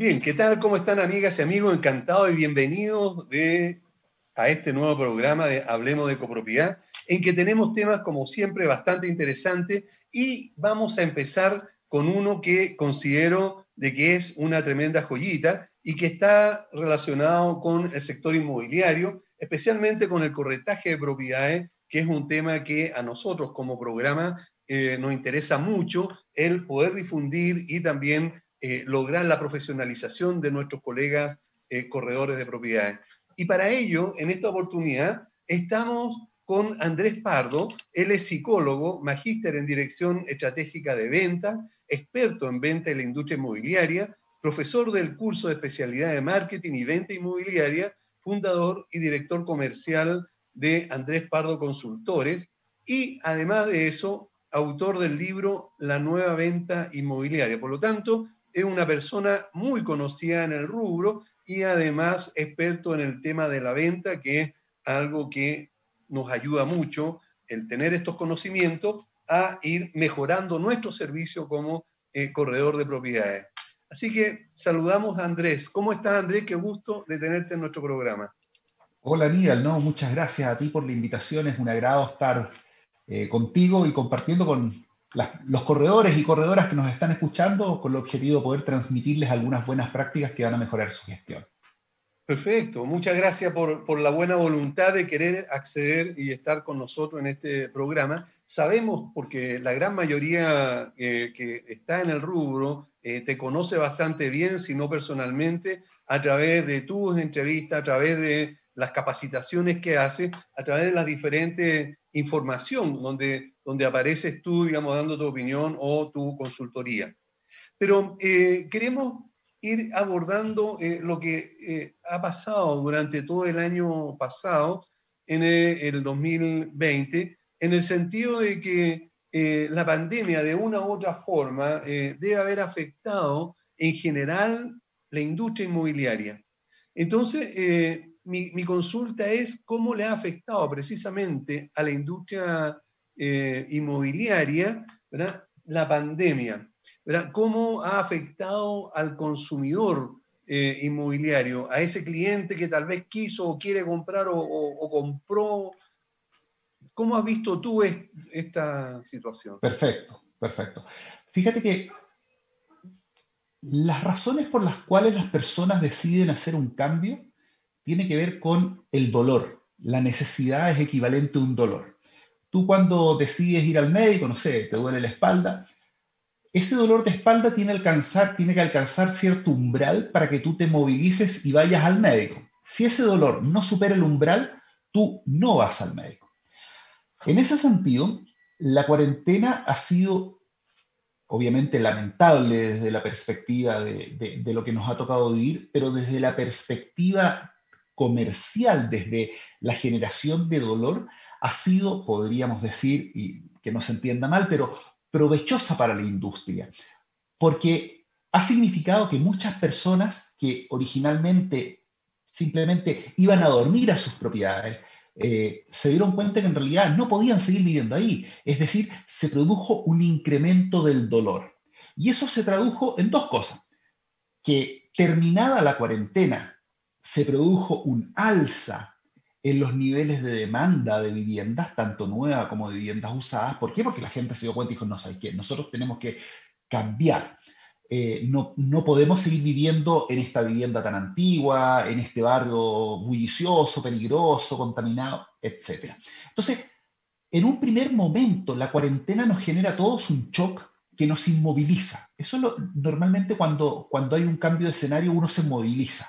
Bien, ¿qué tal? ¿Cómo están amigas y amigos? Encantados y bienvenidos a este nuevo programa de Hablemos de Copropiedad, en que tenemos temas como siempre bastante interesantes y vamos a empezar con uno que considero de que es una tremenda joyita y que está relacionado con el sector inmobiliario, especialmente con el corretaje de propiedades, que es un tema que a nosotros como programa eh, nos interesa mucho el poder difundir y también eh, lograr la profesionalización de nuestros colegas eh, corredores de propiedades. Y para ello, en esta oportunidad, estamos con Andrés Pardo. Él es psicólogo, magíster en dirección estratégica de venta, experto en venta en la industria inmobiliaria, profesor del curso de especialidad de marketing y venta inmobiliaria, fundador y director comercial de Andrés Pardo Consultores y además de eso, autor del libro La nueva venta inmobiliaria. Por lo tanto, es una persona muy conocida en el rubro y además experto en el tema de la venta, que es algo que nos ayuda mucho el tener estos conocimientos a ir mejorando nuestro servicio como eh, corredor de propiedades. Así que saludamos a Andrés. ¿Cómo estás, Andrés? Qué gusto de tenerte en nuestro programa. Hola, Aníbal. Muchas gracias a ti por la invitación. Es un agrado estar eh, contigo y compartiendo con los corredores y corredoras que nos están escuchando con el objetivo de poder transmitirles algunas buenas prácticas que van a mejorar su gestión. Perfecto, muchas gracias por, por, la buena voluntad de querer acceder y estar con nosotros en este programa. Sabemos, porque la gran mayoría eh, que está en el rubro eh, te conoce bastante bien, si no personalmente, a través de tus entrevistas, a través de las capacitaciones que haces, a través de las diferentes información donde, donde apareces tú, digamos, dando tu opinión o tu consultoría. Pero eh, queremos ir abordando eh, lo que eh, ha pasado durante todo el año pasado, en el, 2020, en el sentido de que la pandemia de una u otra forma debe haber afectado en general la industria inmobiliaria. Entonces, mi, consulta es cómo le ha afectado precisamente a la industria eh, inmobiliaria la pandemia, cómo ha afectado al consumidor eh, inmobiliario, a ese cliente que tal vez quiso o quiere comprar o, compró. ¿Cómo has visto tú esta situación? Perfecto, perfecto. Fíjate que las razones por las cuales las personas deciden hacer un cambio tiene que ver con el dolor. La necesidad es equivalente a un dolor. Tú cuando decides ir al médico, no sé, te duele la espalda, ese dolor de espalda tiene, alcanzar, tiene que alcanzar cierto umbral para que tú te movilices y vayas al médico. Si ese dolor no supera el umbral, tú no vas al médico. En ese sentido, la cuarentena ha sido obviamente lamentable desde la perspectiva de, de, lo que nos ha tocado vivir, pero desde la perspectiva comercial desde la generación de dolor ha sido, podríamos decir, y que no se entienda mal, pero provechosa para la industria, porque ha significado que muchas personas que originalmente simplemente iban a dormir a sus propiedades, eh, se dieron cuenta que en realidad no podían seguir viviendo ahí. Es decir, se produjo un incremento del dolor. Y eso se tradujo en dos cosas. Que terminada la cuarentena se produjo un alza en los niveles de demanda de viviendas, tanto nuevas como de viviendas usadas. ¿Por qué? Porque la gente se dio cuenta y dijo, no, ¿sabes qué? Nosotros tenemos que cambiar. Eh, no, no, podemos seguir viviendo en esta vivienda tan antigua, en este barrio bullicioso, peligroso, contaminado, etc. Entonces, en un primer momento, la cuarentena nos genera a todos un shock que nos inmoviliza. Eso es lo, normalmente cuando, cuando hay un cambio de escenario uno se moviliza.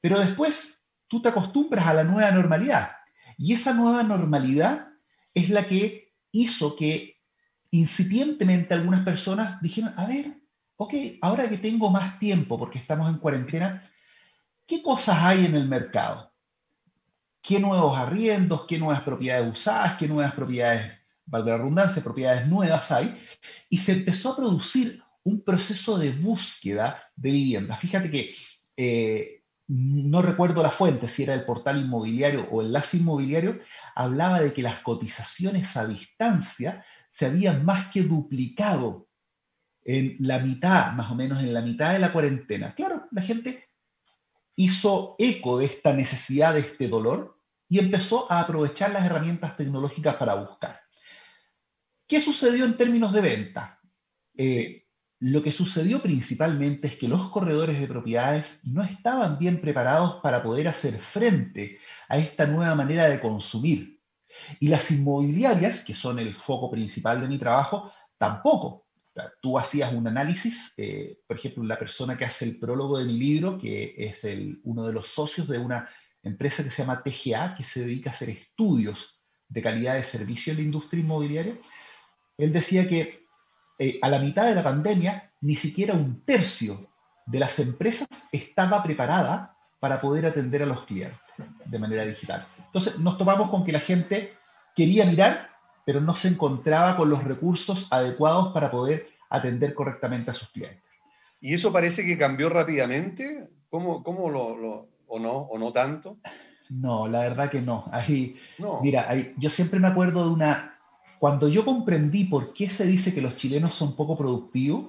Pero después tú te acostumbras a la nueva normalidad. Y esa nueva normalidad es la que hizo que incipientemente algunas personas dijeran, a ver, ok, ahora que tengo más tiempo porque estamos en cuarentena, ¿qué cosas hay en el mercado? ¿Qué nuevos arriendos, qué nuevas propiedades usadas, qué nuevas propiedades, valga la redundancia, propiedades nuevas hay? Y se empezó a producir un proceso de búsqueda de vivienda. Fíjate que eh, no recuerdo la fuente, si era el portal inmobiliario o enlace inmobiliario, hablaba de que las cotizaciones a distancia se habían más que duplicado en la mitad, más o menos en la mitad de la cuarentena. Claro, la gente hizo eco de esta necesidad, de este dolor, y empezó a aprovechar las herramientas tecnológicas para buscar. ¿Qué sucedió en términos de venta? Eh, lo que sucedió principalmente es que los corredores de propiedades no estaban bien preparados para poder hacer frente a esta nueva manera de consumir. Y las inmobiliarias, que son el foco principal de mi trabajo, tampoco. Tú hacías un análisis, eh, por ejemplo, la persona que hace el prólogo de mi libro, que es uno de los socios de una empresa que se llama TGA, que se dedica a hacer estudios de calidad de servicio en la industria inmobiliaria, él decía que eh, a la mitad de la pandemia ni siquiera un tercio de las empresas estaba preparada para poder atender a los clientes de manera digital. Entonces nos topamos con que la gente quería mirar, pero no se encontraba con los recursos adecuados para poder atender correctamente a sus clientes. ¿Y eso parece que cambió rápidamente? ¿Cómo, cómo lo, o no, o no tanto? No, la verdad que no. Ahí, Mira, yo siempre me acuerdo de una... Cuando yo comprendí por qué se dice que los chilenos son poco productivos,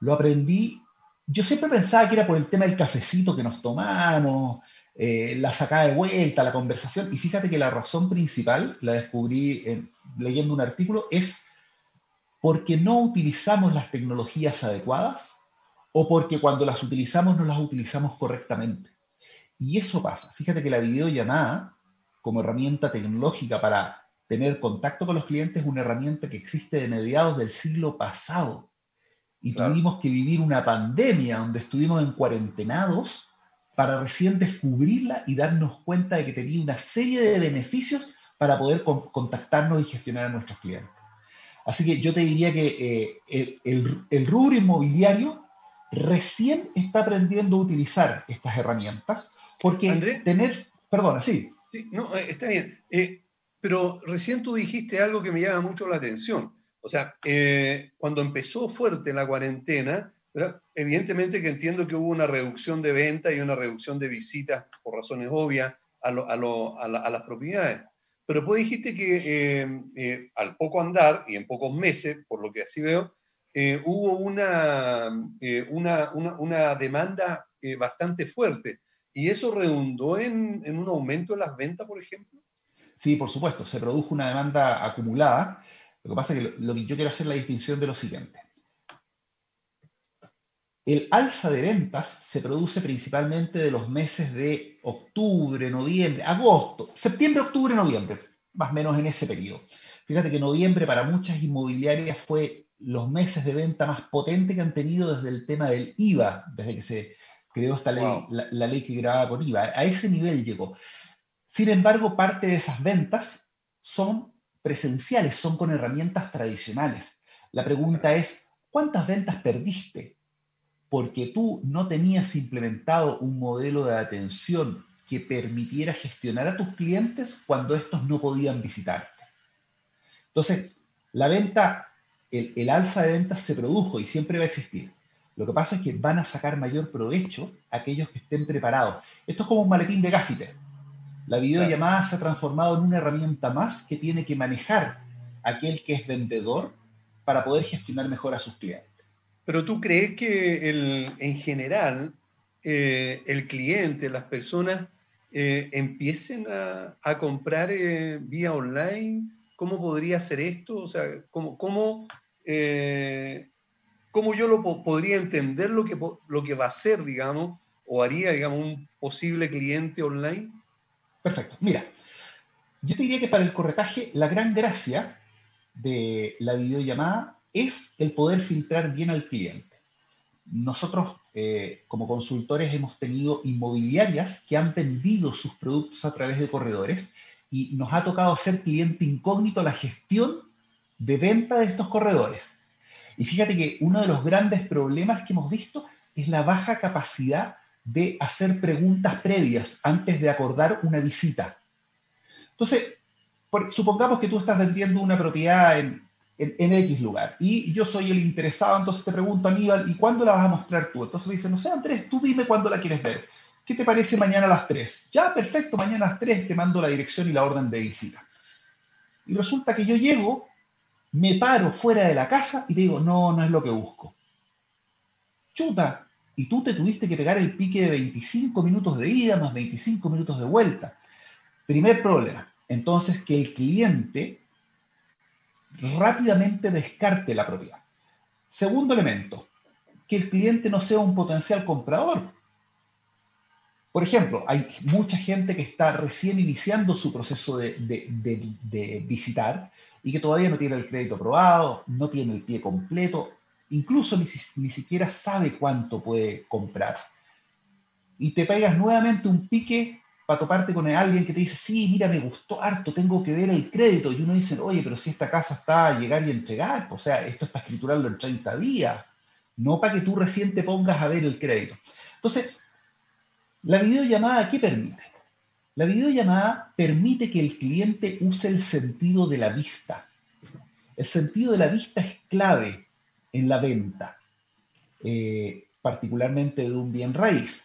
lo aprendí... Yo siempre pensaba que era por el tema del cafecito que nos tomamos, eh, la sacada de vuelta, la conversación. Y fíjate que la razón principal, la descubrí leyendo un artículo, es porque no utilizamos las tecnologías adecuadas o porque cuando las utilizamos no las utilizamos correctamente. Y eso pasa. Fíjate que la videollamada, como herramienta tecnológica para tener contacto con los clientes, es una herramienta que existe de mediados del siglo pasado. Y tuvimos que vivir una pandemia donde estuvimos en cuarentenados para recién descubrirla y darnos cuenta de que tenía una serie de beneficios para poder contactarnos y gestionar a nuestros clientes. Así que yo te diría que eh, el, rubro inmobiliario recién está aprendiendo a utilizar estas herramientas, porque tener, perdona, sí. no, eh, está bien. Eh, pero recién tú dijiste algo que me llama mucho la atención. O sea, cuando empezó fuerte la cuarentena, Evidentemente que entiendo que hubo una reducción de venta y una reducción de visitas, por razones obvias, a, las propiedades. Pero pues dijiste que eh, eh, al poco andar y en pocos meses, por lo que así veo, eh, hubo una, una, demanda bastante fuerte. ¿Y eso redundó en, en, un aumento en las ventas, por ejemplo? Sí, por supuesto, se produjo una demanda acumulada. Lo que pasa es que lo que yo quiero hacer la distinción de lo siguiente. El alza de ventas se produce principalmente de los meses de octubre, noviembre, agosto, septiembre, octubre, noviembre, más o menos en ese periodo. Fíjate que noviembre para muchas inmobiliarias fue los meses de venta más potente que han tenido desde el tema del IVA, desde que se creó esta ley, la, ley que grababa por IVA. A ese nivel llegó. Sin embargo, parte de esas ventas son presenciales, son con herramientas tradicionales. La pregunta es, ¿cuántas ventas perdiste porque tú no tenías implementado un modelo de atención que permitiera gestionar a tus clientes cuando estos no podían visitarte. Entonces, la venta, el, alza de ventas se produjo y siempre va a existir. Lo que pasa es que van a sacar mayor provecho aquellos que estén preparados. Esto es como un maletín de gaffiter. La videollamada se ha transformado en una herramienta más que tiene que manejar aquel que es vendedor para poder gestionar mejor a sus clientes. Pero tú crees que el, en general eh, el cliente, las personas eh, empiecen a, comprar eh, vía online? ¿Cómo podría ser esto? O sea, ¿cómo, cómo, cómo yo lo podría entender lo que, lo que va a ser, digamos, o haría, digamos, un posible cliente online? Perfecto. Mira, yo te diría que para el corretaje la gran gracia de la videollamada es el poder filtrar bien al cliente. Nosotros, eh, como consultores, hemos tenido inmobiliarias que han vendido sus productos a través de corredores y nos ha tocado ser cliente incógnito la gestión de venta de estos corredores. Y fíjate que uno de los grandes problemas que hemos visto es la baja capacidad de hacer preguntas previas antes de acordar una visita. Entonces, supongamos que tú estás vendiendo una propiedad en en, X lugar. Y yo soy el interesado, entonces te pregunto, Aníbal, ¿y cuándo la vas a mostrar tú? Entonces me dice, no sé, Andrés, tú dime cuándo la quieres ver. ¿Qué te parece mañana a las 3? Ya, perfecto, mañana a las 3 te mando la dirección y la orden de visita. Y resulta que yo llego, me paro fuera de la casa y te digo, no, no es lo que busco. chuta, y tú te tuviste que pegar el pique de 25 minutos de ida más 25 minutos de vuelta. Primer problema. Entonces, que el cliente rápidamente descarte la propiedad. Segundo elemento, que el cliente no sea un potencial comprador. Por ejemplo, hay mucha gente que está recién iniciando su proceso de, de, visitar y que todavía no tiene el crédito aprobado, no tiene el pie completo, incluso ni, siquiera sabe cuánto puede comprar. Y te pegas nuevamente un pique para toparte con alguien que te dice, sí, mira, me gustó harto, tengo que ver el crédito. Y uno dice, oye, pero si esta casa está a llegar y entregar, o sea, esto es para escriturarlo en 30 días, no para que tú recién te pongas a ver el crédito. Entonces, la videollamada, ¿qué permite? La videollamada permite que el cliente use el sentido de la vista. El sentido de la vista es clave en la venta, eh, particularmente de un bien raíz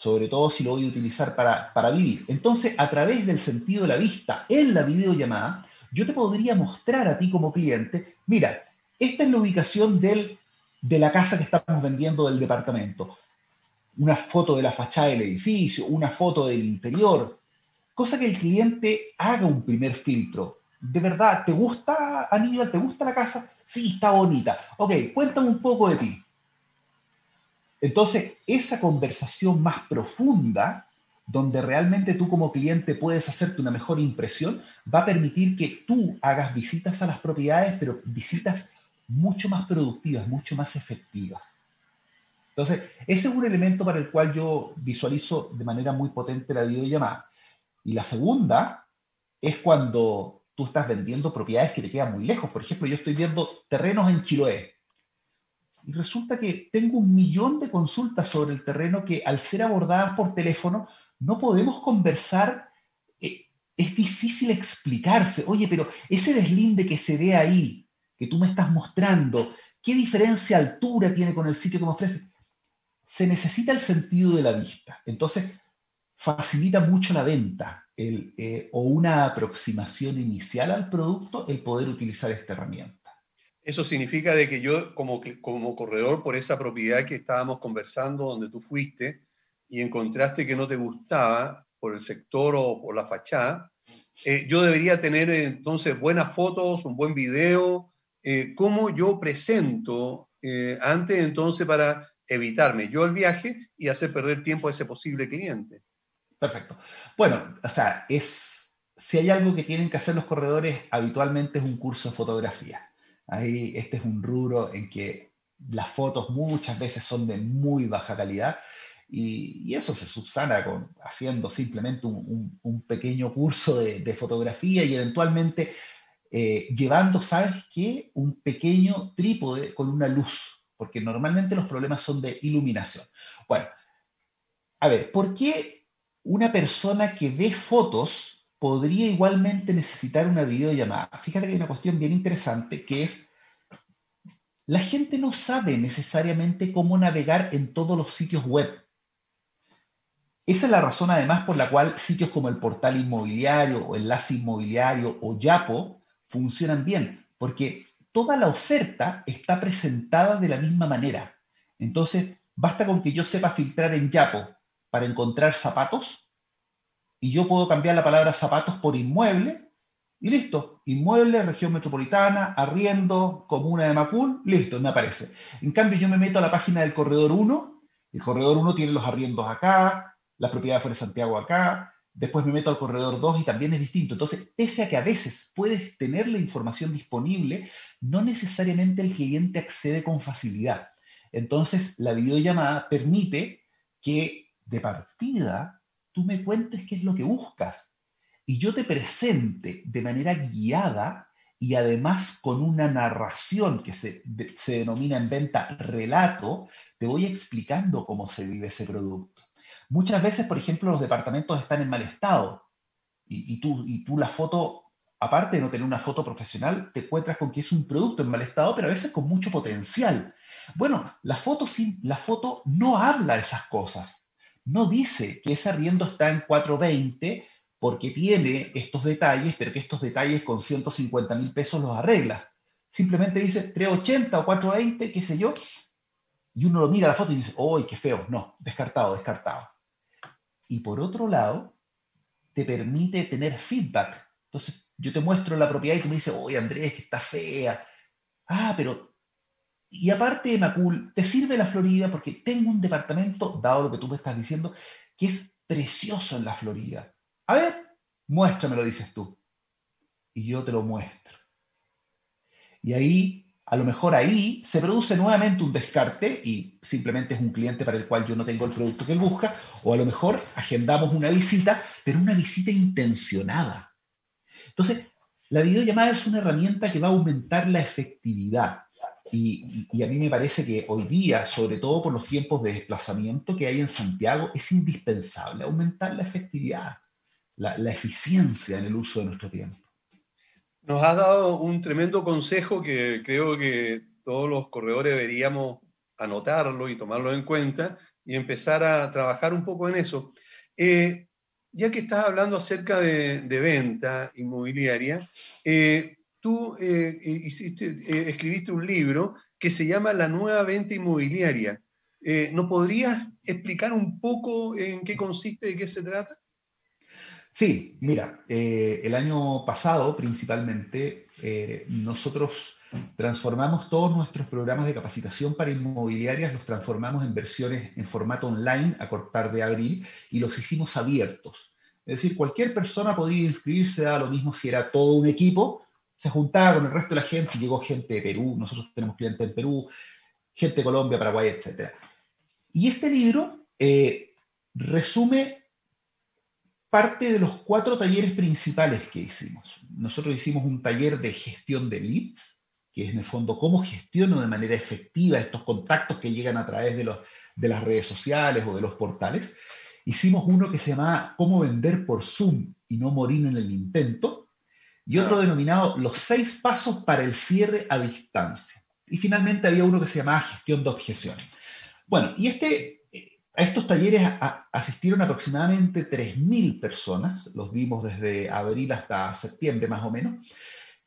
sobre todo si lo voy a utilizar para, vivir. Entonces, a través del sentido de la vista en la videollamada, yo te podría mostrar a ti como cliente, mira, esta es la ubicación del, de la casa que estamos vendiendo del departamento. Una foto de la fachada del edificio, una foto del interior, cosa que el cliente haga un primer filtro. ¿De verdad te gusta, Aníbal? ¿Te gusta la casa? Sí, está bonita. Ok, cuéntame un poco de ti. Entonces, esa conversación más profunda, donde realmente tú como cliente puedes hacerte una mejor impresión, va a permitir que tú hagas visitas a las propiedades, pero visitas mucho más productivas, mucho más efectivas. Entonces, ese es un elemento para el cual yo visualizo de manera muy potente la videollamada. Y la segunda es cuando tú estás vendiendo propiedades que te quedan muy lejos. Por ejemplo, yo estoy viendo terrenos en Chiloé y resulta que tengo un millón de consultas sobre el terreno que al ser abordadas por teléfono no podemos conversar. Eh, es difícil explicarse. Oye, pero ese deslinde que se ve ahí, que tú me estás mostrando, ¿qué diferencia altura tiene con el sitio que me ofrece? Se necesita el sentido de la vista. Entonces, facilita mucho la venta eh, o una aproximación inicial al producto el poder utilizar esta herramienta. Eso significa de que yo como, corredor por esa propiedad que estábamos conversando, donde tú fuiste, y encontraste que no te gustaba por el sector o por la fachada, eh, yo debería tener entonces buenas fotos, un buen video, eh, cómo yo presento eh, antes entonces para evitarme yo el viaje y hacer perder tiempo a ese posible cliente. Perfecto. Bueno, o sea, es, si hay algo que tienen que hacer los corredores habitualmente es un curso de fotografía. Ahí este es un rubro en que las fotos muchas veces son de muy baja calidad y, eso se subsana con, haciendo simplemente un, pequeño curso de, fotografía y eventualmente eh, llevando, ¿sabes qué? Un pequeño trípode con una luz, porque normalmente los problemas son de iluminación. Bueno, a ver, ¿por qué una persona que ve fotos podría igualmente necesitar una videollamada. Fíjate que hay una cuestión bien interesante que es, la gente no sabe necesariamente cómo navegar en todos los sitios web. Esa es la razón además por la cual sitios como el portal inmobiliario o enlace inmobiliario o Yapo funcionan bien, porque toda la oferta está presentada de la misma manera. Entonces, basta con que yo sepa filtrar en Yapo para encontrar zapatos y yo puedo cambiar la palabra zapatos por inmueble y listo. Inmueble, región metropolitana, arriendo, comuna de Macul, listo, me aparece. En cambio, yo me meto a la página del corredor 1, el corredor 1 tiene los arriendos acá, la propiedad fuera de Santiago acá, después me meto al corredor 2 y también es distinto. Entonces, pese a que a veces puedes tener la información disponible, no necesariamente el cliente accede con facilidad. Entonces, la videollamada permite que de partida tú me cuentes qué es lo que buscas y yo te presente de manera guiada y además con una narración que se, denomina en venta relato, te voy explicando cómo se vive ese producto. Muchas veces, por ejemplo, los departamentos están en mal estado y, tú, y tú la foto, aparte de no tener una foto profesional, te encuentras con que es un producto en mal estado, pero a veces con mucho potencial. Bueno, la foto, la foto no habla de esas cosas no dice que ese arriendo está en 420 porque tiene estos detalles, pero que estos detalles con 150 mil pesos los arreglas. Simplemente dice 380 o 420, qué sé yo, y uno lo mira a la foto y dice, ¡ay, qué feo! No, descartado, descartado. Y por otro lado, te permite tener feedback. Entonces, yo te muestro la propiedad y tú me dices, oye, Andrés, que está fea. Ah, pero... Y aparte de Macul, te sirve la Florida porque tengo un departamento, dado lo que tú me estás diciendo, que es precioso en la Florida. A ver, muéstramelo, dices tú. Y yo te lo muestro. Y ahí a lo mejor ahí se produce nuevamente un descarte y simplemente es un cliente para el cual yo no tengo el producto que él busca, o a lo mejor agendamos una visita, pero una visita intencionada. Entonces, la videollamada es una herramienta que va a aumentar la efectividad. Y, a mí me parece que hoy día, sobre todo por los tiempos de desplazamiento que hay en Santiago, es indispensable aumentar la efectividad, la eficiencia en el uso de nuestro tiempo. Nos has dado un tremendo consejo que creo que todos los corredores deberíamos anotarlo y tomarlo en cuenta y empezar a trabajar un poco en eso. Eh, ya que estás hablando acerca de, venta inmobiliaria, eh, tú eh, hiciste, escribiste un libro que se llama La nueva venta inmobiliaria. ¿No podrías explicar un poco en qué consiste, de qué se trata? Sí, mira, eh, el año pasado principalmente eh, nosotros transformamos todos nuestros programas de capacitación para inmobiliarias, los transformamos en versiones en formato online a cortar de abril y los hicimos abiertos. Es decir, cualquier persona podía inscribirse a lo mismo si era todo un equipo, se juntaba con el resto de la gente, llegó gente de Perú, nosotros tenemos clientes en Perú, gente de Colombia, Paraguay, etc. Y este libro eh, resume parte de los cuatro talleres principales que hicimos. Nosotros hicimos un taller de gestión de leads, que es en el fondo cómo gestiono de manera efectiva estos contactos que llegan a través de, los, de las redes sociales o de los portales. Hicimos uno que se llamaba Cómo vender por Zoom y no morir en el intento. Y otro denominado Los seis pasos para el cierre a distancia. Y finalmente había uno que se llamaba Gestión de objeciones. Bueno, y este a estos talleres asistieron aproximadamente 3.000 personas, los vimos desde abril hasta septiembre más o menos,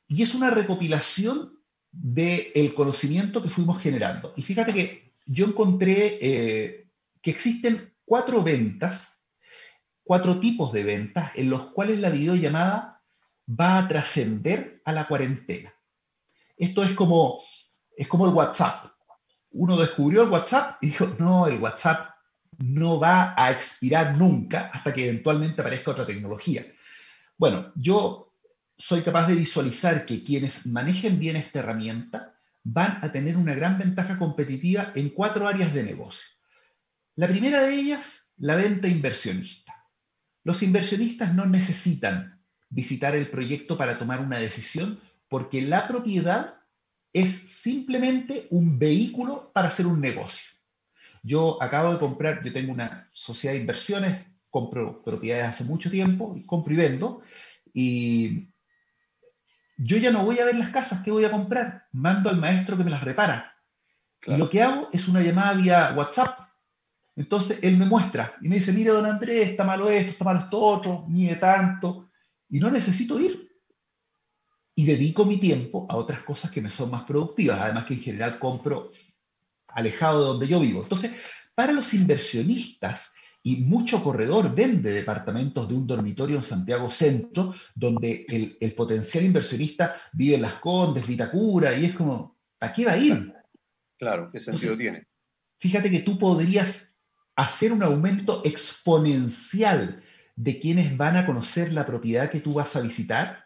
y es una recopilación del conocimiento que fuimos generando. Y fíjate que yo encontré eh, que existen cuatro ventas, cuatro tipos de ventas en los cuales la videollamada va a trascender a la cuarentena. Esto es como, es como el WhatsApp. Uno descubrió el WhatsApp y dijo, no, el WhatsApp no va a expirar nunca hasta que eventualmente aparezca otra tecnología. Bueno, yo soy capaz de visualizar que quienes manejen bien esta herramienta van a tener una gran ventaja competitiva en cuatro áreas de negocio. La primera de ellas, la venta inversionista. Los inversionistas no necesitan visitar el proyecto para tomar una decisión porque la propiedad es simplemente un vehículo para hacer un negocio. Yo acabo de comprar, yo tengo una sociedad de inversiones, compro propiedades hace mucho tiempo, compro y vendo, y yo ya no voy a ver las casas que voy a comprar, mando al maestro que me las repara. Y lo que hago es una llamada vía WhatsApp. Entonces él me muestra y me dice, mire, don Andrés, está malo esto, está malo esto otro, mide tanto, y no necesito ir. Y dedico mi tiempo a otras cosas que me son más productivas, además que en general compro alejado de donde yo vivo. Entonces, para los inversionistas, y mucho corredor vende departamentos de un dormitorio en Santiago Centro, donde el, potencial inversionista vive en Las Condes, Vitacura, y es como, ¿a qué va a ir? Claro, ¿qué sentido tiene? Fíjate que tú podrías hacer un aumento exponencial de quienes van a conocer la propiedad que tú vas a visitar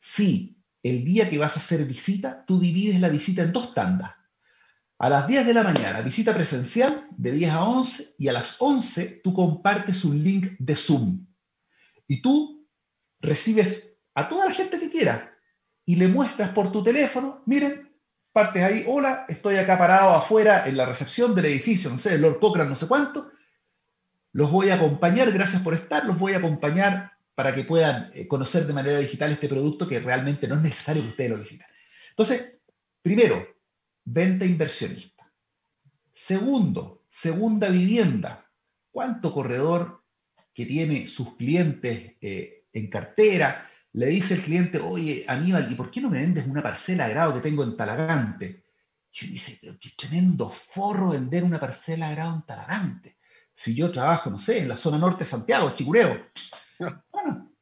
si el día que vas a hacer visita, tú divides la visita en dos tandas a las 10 de la mañana, visita presencial de 10 a 11 y a las 11 tú compartes un link de Zoom. Y tú recibes a toda la gente que quiera y le muestras por tu teléfono, miren, partes ahí, hola, estoy acá parado afuera en la recepción del edificio, no sé, Lord Cochrane, no sé cuánto. Los voy a acompañar, gracias por estar, los voy a acompañar para que puedan eh, conocer de manera digital este producto que realmente no es necesario que ustedes lo visiten. Entonces, primero, venta inversionista. Segundo, segunda vivienda. ¿Cuánto corredor que tiene sus clientes eh, en cartera le dice el cliente, oye, Aníbal, ¿y por qué no me vendes una parcela de grado que tengo en Talagante? Y dice, pero qué tremendo forro vender una parcela de grado en Talarante. Si yo trabajo, no sé, en la zona norte de Santiago, Chicureo. Bueno,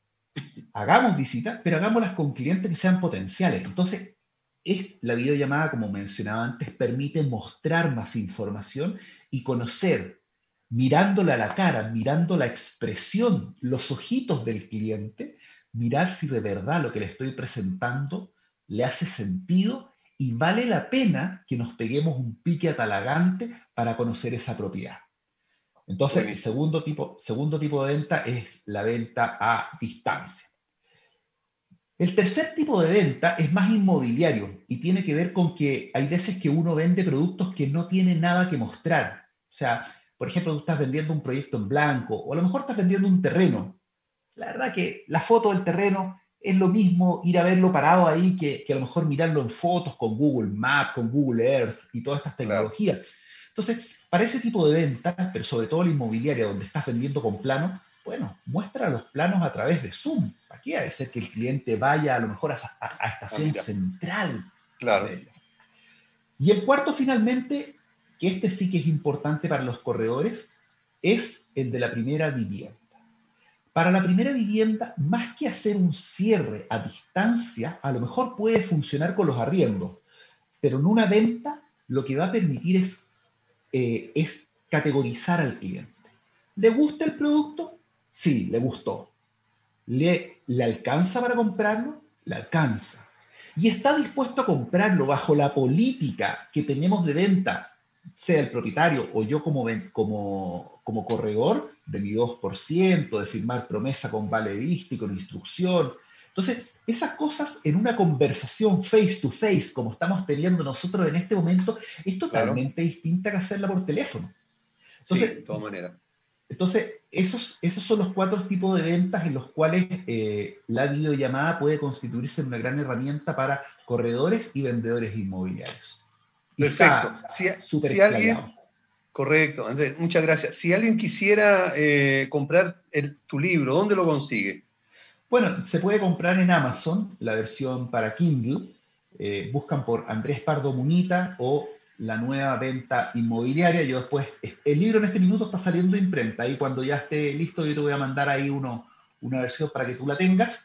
hagamos visitas, pero hagámoslas con clientes que sean potenciales. Entonces, es, la videollamada, como mencionaba antes, permite mostrar más información y conocer, mirándole a la cara, mirando la expresión, los ojitos del cliente, mirar si de verdad lo que le estoy presentando le hace sentido y vale la pena que nos peguemos un pique atalagante para conocer esa propiedad. Entonces, el segundo tipo, segundo tipo de venta es la venta a distancia. El tercer tipo de venta es más inmobiliario y tiene que ver con que hay veces que uno vende productos que no tienen nada que mostrar. O sea, por ejemplo, tú estás vendiendo un proyecto en blanco o a lo mejor estás vendiendo un terreno. La verdad que la foto del terreno es lo mismo ir a verlo parado ahí que, a lo mejor mirarlo en fotos con Google Maps, con Google Earth y todas estas tecnologías. Entonces, para ese tipo de ventas, pero sobre todo la inmobiliaria donde estás vendiendo con plano, bueno, muestra los planos a través de Zoom. Aquí a veces que el cliente vaya a lo mejor a, estación ah, central. Claro. Y el cuarto, finalmente, que este sí que es importante para los corredores, es el de la primera vivienda. Para la primera vivienda, más que hacer un cierre a distancia, a lo mejor puede funcionar con los arriendos, pero en una venta lo que va a permitir es, eh, es categorizar al cliente. ¿Le gusta el producto? Sí, le gustó. ¿Le, ¿Le alcanza para comprarlo? Le alcanza. Y está dispuesto a comprarlo bajo la política que tenemos de venta, sea el propietario o yo como, como, como corredor, de mi 2%, de firmar promesa con vale y con instrucción. Entonces, esas cosas en una conversación face to face, como estamos teniendo nosotros en este momento, es totalmente distinta que hacerla por teléfono. Entonces, sí, de todas maneras. Entonces, esos, esos son los cuatro tipos de ventas en los cuales eh, la videollamada puede constituirse en una gran herramienta para corredores y vendedores inmobiliarios. Perfecto. si, alguien, correcto, Andrés, muchas gracias. Si alguien quisiera eh, comprar tu libro, ¿dónde lo consigue? Bueno, se puede comprar en Amazon, la versión para Kindle. Eh, buscan por Andrés Pardo Munita o la nueva venta inmobiliaria. Yo después, el libro en este minuto está saliendo de imprenta y cuando ya esté listo yo te voy a mandar ahí uno, una versión para que tú la tengas.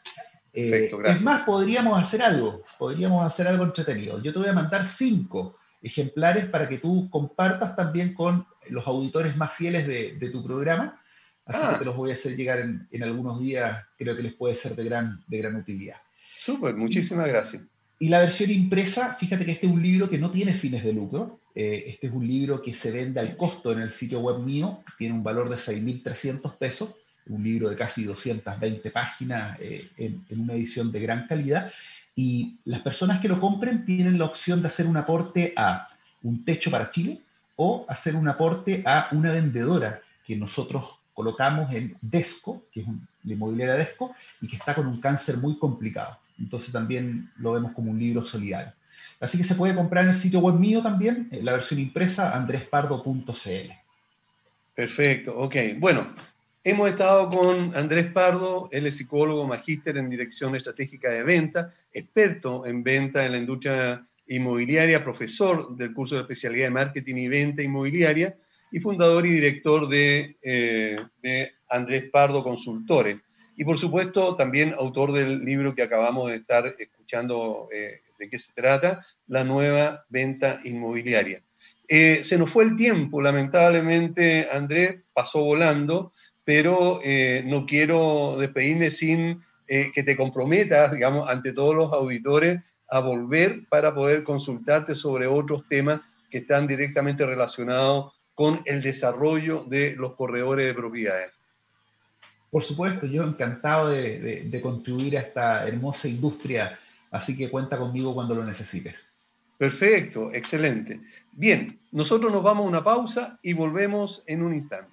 Eh, es más, podríamos hacer algo, podríamos hacer algo entretenido. Yo te voy a mandar cinco ejemplares para que tú compartas también con los auditores más fieles de, tu programa. Así que ah. te los voy a hacer llegar en, en, algunos días, creo que les puede ser de gran, de gran utilidad. Súper, muchísimas gracias. Y la versión impresa, fíjate que este es un libro que no tiene fines de lucro. Eh, este es un libro que se vende al costo en el sitio web mío. Tiene un valor de 6.300 pesos. Un libro de casi 220 páginas eh, en, en, una edición de gran calidad. Y las personas que lo compren tienen la opción de hacer un aporte a un techo para Chile o hacer un aporte a una vendedora que nosotros colocamos en Desco, que es la inmobiliaria Desco, y que está con un cáncer muy complicado. Entonces también lo vemos como un libro solidario. Así que se puede comprar en el sitio web mío también, eh, la versión impresa, andrespardo.cl. Perfecto, ok. Bueno, hemos estado con Andrés Pardo, él es psicólogo, magíster en dirección estratégica de venta, experto en venta en la industria inmobiliaria, profesor del curso de especialidad de marketing y venta inmobiliaria y fundador y director de, eh, de Andrés Pardo Consultores y por supuesto también autor del libro que acabamos de estar escuchando eh, de qué se trata, La nueva venta inmobiliaria. Eh, se nos fue el tiempo, lamentablemente, Andrés, pasó volando, pero eh, no quiero despedirme sin que te comprometas, digamos, ante todos los auditores a volver para poder consultarte sobre otros temas que están directamente relacionados con el desarrollo de los corredores de propiedades. Por supuesto, yo encantado de, contribuir a esta hermosa industria, así que cuenta conmigo cuando lo necesites. Perfecto, excelente. Bien, nosotros nos vamos a una pausa y volvemos en un instante.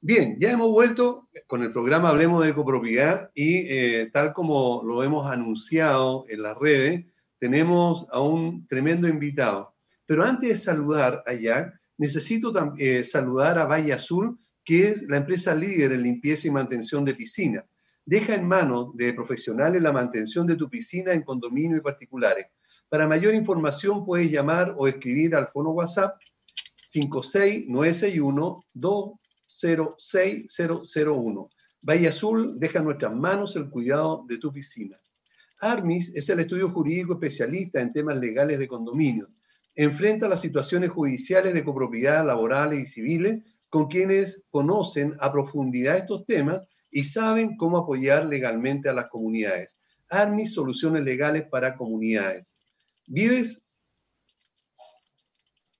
Bien, ya hemos vuelto con el programa Hablemos de Copropiedad y eh, tal como lo hemos anunciado en las redes, tenemos a un tremendo invitado. Pero antes de saludar a Jack, necesito eh, saludar a Valle Azul, que es la empresa líder en limpieza y mantención de piscinas. Deja en manos de profesionales la mantención de tu piscina en condominio y particulares. Para mayor información puedes llamar o escribir al fono WhatsApp 56961-206001. Valle Azul deja en nuestras manos el cuidado de tu piscina. Armis es el estudio jurídico especialista en temas legales de condominio. Enfrenta las situaciones judiciales de copropiedad laborales y civiles con quienes conocen a profundidad estos temas y saben cómo apoyar legalmente a las comunidades. Armis, soluciones legales para comunidades. ¿Vives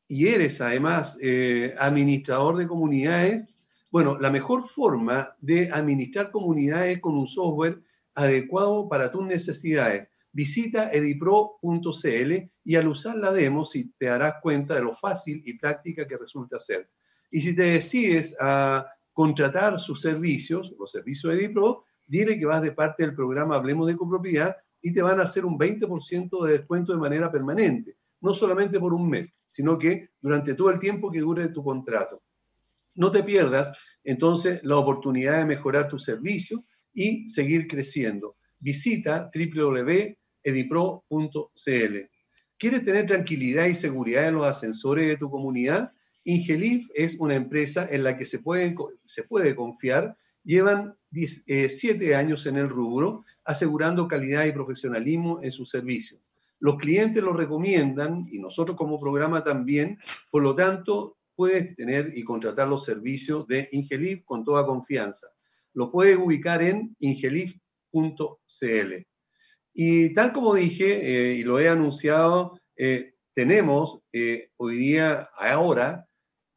y eres además eh, administrador de comunidades? Bueno, la mejor forma de administrar comunidades es con un software adecuado para tus necesidades. Visita edipro.cl y al usar la demo si te darás cuenta de lo fácil y práctica que resulta ser. Y si te decides a contratar sus servicios, los servicios de Edipro, dile que vas de parte del programa Hablemos de Copropiedad y te van a hacer un 20% de descuento de manera permanente, no solamente por un mes, sino que durante todo el tiempo que dure tu contrato. No te pierdas entonces la oportunidad de mejorar tu servicio y seguir creciendo. Visita www.edipro.cl. ¿Quieres tener tranquilidad y seguridad en los ascensores de tu comunidad? Ingelif es una empresa en la que se puede, confiar. Llevan 17 eh, años en el rubro, asegurando calidad y profesionalismo en su servicio. Los clientes lo recomiendan y nosotros como programa también, por lo tanto, puedes tener y contratar los servicios de Ingelif con toda confianza. Lo puedes ubicar en ingelif.cl. Y tal como dije, eh, y lo he anunciado, eh, tenemos hoy día, ahora,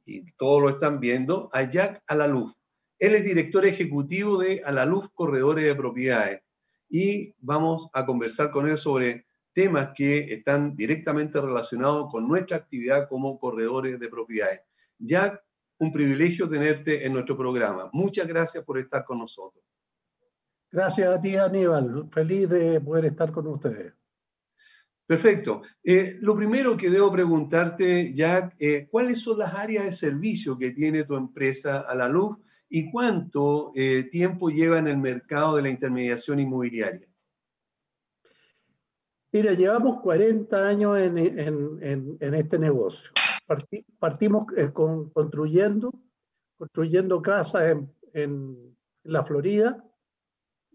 y todos lo están viendo, a Jack Alaluf. Él es director ejecutivo de Alaluf Corredores de Propiedades y vamos a conversar con él sobre temas que están directamente relacionados con nuestra actividad como corredores de propiedades. Jack, un privilegio tenerte en nuestro programa. Muchas gracias por estar con nosotros. Gracias a ti, Aníbal. Feliz de poder estar con ustedes. Perfecto. Eh, lo primero que debo preguntarte, Jack, eh, ¿cuáles son las áreas de servicio que tiene tu empresa a la luz y cuánto eh, tiempo lleva en el mercado de la intermediación inmobiliaria? Mira, llevamos 40 años en, este negocio. partimos con, construyendo, construyendo casas en la Florida,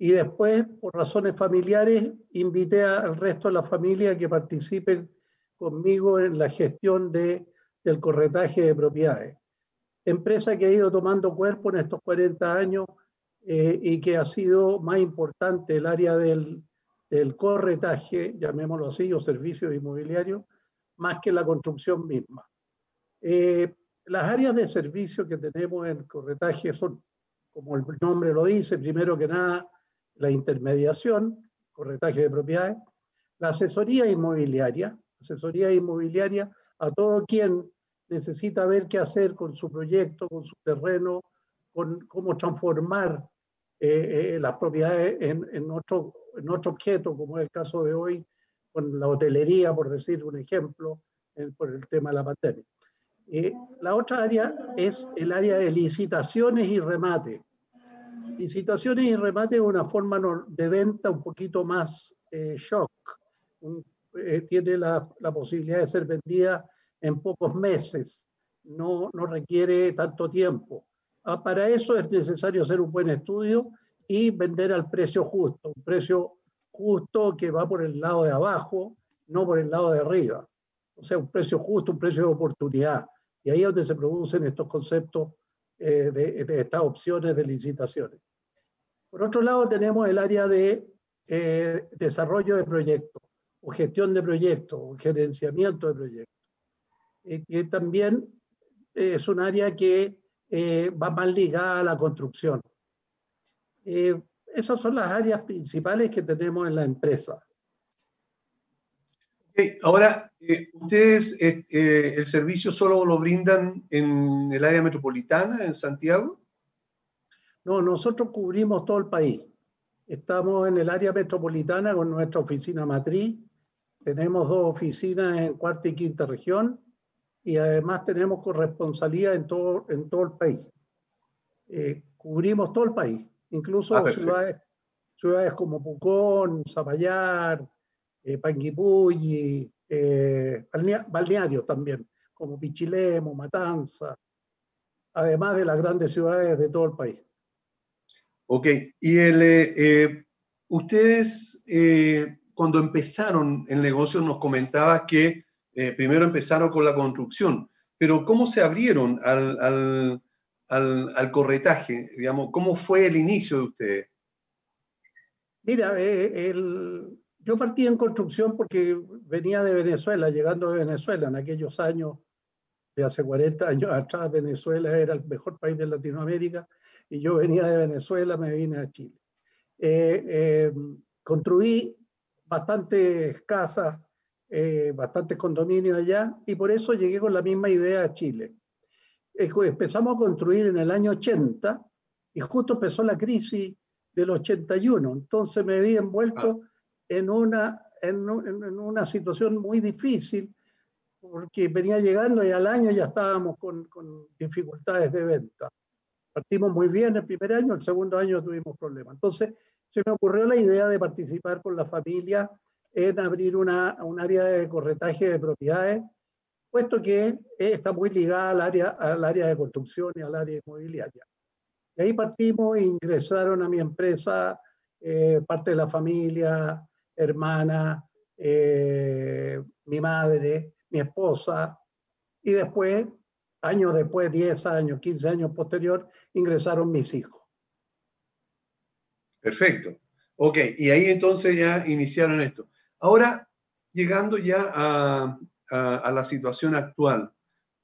y después, por razones familiares, invité al resto de la familia que participen conmigo en la gestión de, del corretaje de propiedades. Empresa que ha ido tomando cuerpo en estos 40 años eh, y que ha sido más importante el área del, del corretaje, llamémoslo así, o servicios inmobiliarios, más que la construcción misma. Eh, las áreas de servicio que tenemos en corretaje son, como el nombre lo dice, primero que nada, la intermediación, corretaje de propiedades, la asesoría inmobiliaria, asesoría inmobiliaria a todo quien necesita ver qué hacer con su proyecto, con su terreno, con cómo transformar eh, eh, las propiedades en, otro, en otro objeto, como es el caso de hoy con la hotelería, por decir un ejemplo, por el tema de la pandemia. Eh, la otra área es el área de licitaciones y remate. Licitaciones y remate es una forma de venta un poquito más eh, shock. Eh, tiene la, la, posibilidad de ser vendida en pocos meses, no, no requiere tanto tiempo. Ah, para eso es necesario hacer un buen estudio y vender al precio justo, un precio justo que va por el lado de abajo, no por el lado de arriba. O sea, un precio justo, un precio de oportunidad. Y ahí es donde se producen estos conceptos eh, de, de, estas opciones de licitaciones. Por otro lado, tenemos el área de eh, desarrollo de proyectos, o gestión de proyectos, o gerenciamiento de proyectos, eh, que también es un área que eh, va más ligada a la construcción. esas son las áreas principales que tenemos en la empresa. Ahora, ¿ustedes el servicio solo lo brindan en el área metropolitana, en Santiago? No, nosotros cubrimos todo el país. Estamos en el área metropolitana con nuestra oficina matriz. Tenemos dos oficinas en cuarta y quinta región y además tenemos corresponsalía en todo, en todo el país. Eh, cubrimos todo el país, incluso ah, ciudades, ciudades como Pucón, Zapallar, eh, Panguipulli, eh, balnearios también, como Pichilemu, Matanza, además de las grandes ciudades de todo el país. Ok, y el, eh, eh, ustedes cuando empezaron el negocio nos comentaba que primero empezaron con la construcción, pero ¿cómo se abrieron al, al, al, al corretaje? Digamos, ¿Cómo fue el inicio de ustedes? Mira, el, yo partí en construcción porque venía de Venezuela, llegando de Venezuela en aquellos años, de hace 40 años atrás, Venezuela era el mejor país de Latinoamérica y yo venía de Venezuela, me vine a Chile. Eh, eh, construí bastantes casas, eh, bastantes condominios allá y por eso llegué con la misma idea a Chile. empezamos a construir en el año 80 y justo empezó la crisis del 81, entonces me vi envuelto ah en una, en, una situación muy difícil porque venía llegando y al año ya estábamos con, con, dificultades de venta. Partimos muy bien el primer año, el segundo año tuvimos problemas. Entonces se me ocurrió la idea de participar con la familia en abrir una, un área de corretaje de propiedades, puesto que está muy ligada al área, al área de construcción y al área inmobiliaria. Y ahí partimos e ingresaron a mi empresa eh, parte de la familia, hermana, eh, mi madre, mi esposa, y después, años después, 10 años, 15 años posterior, ingresaron mis hijos. Perfecto. Ok, y ahí entonces ya iniciaron esto. Ahora, llegando ya a, la situación actual,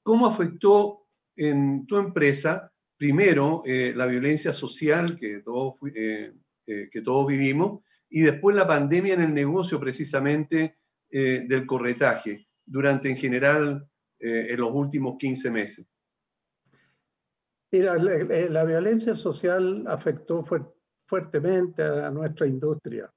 ¿cómo afectó en tu empresa, primero, eh, la violencia social que todos, eh, que todos vivimos, y después la pandemia en el negocio precisamente eh, del corretaje, durante en general eh, en los últimos 15 meses? Mira, la, violencia social afectó fuertemente a nuestra industria.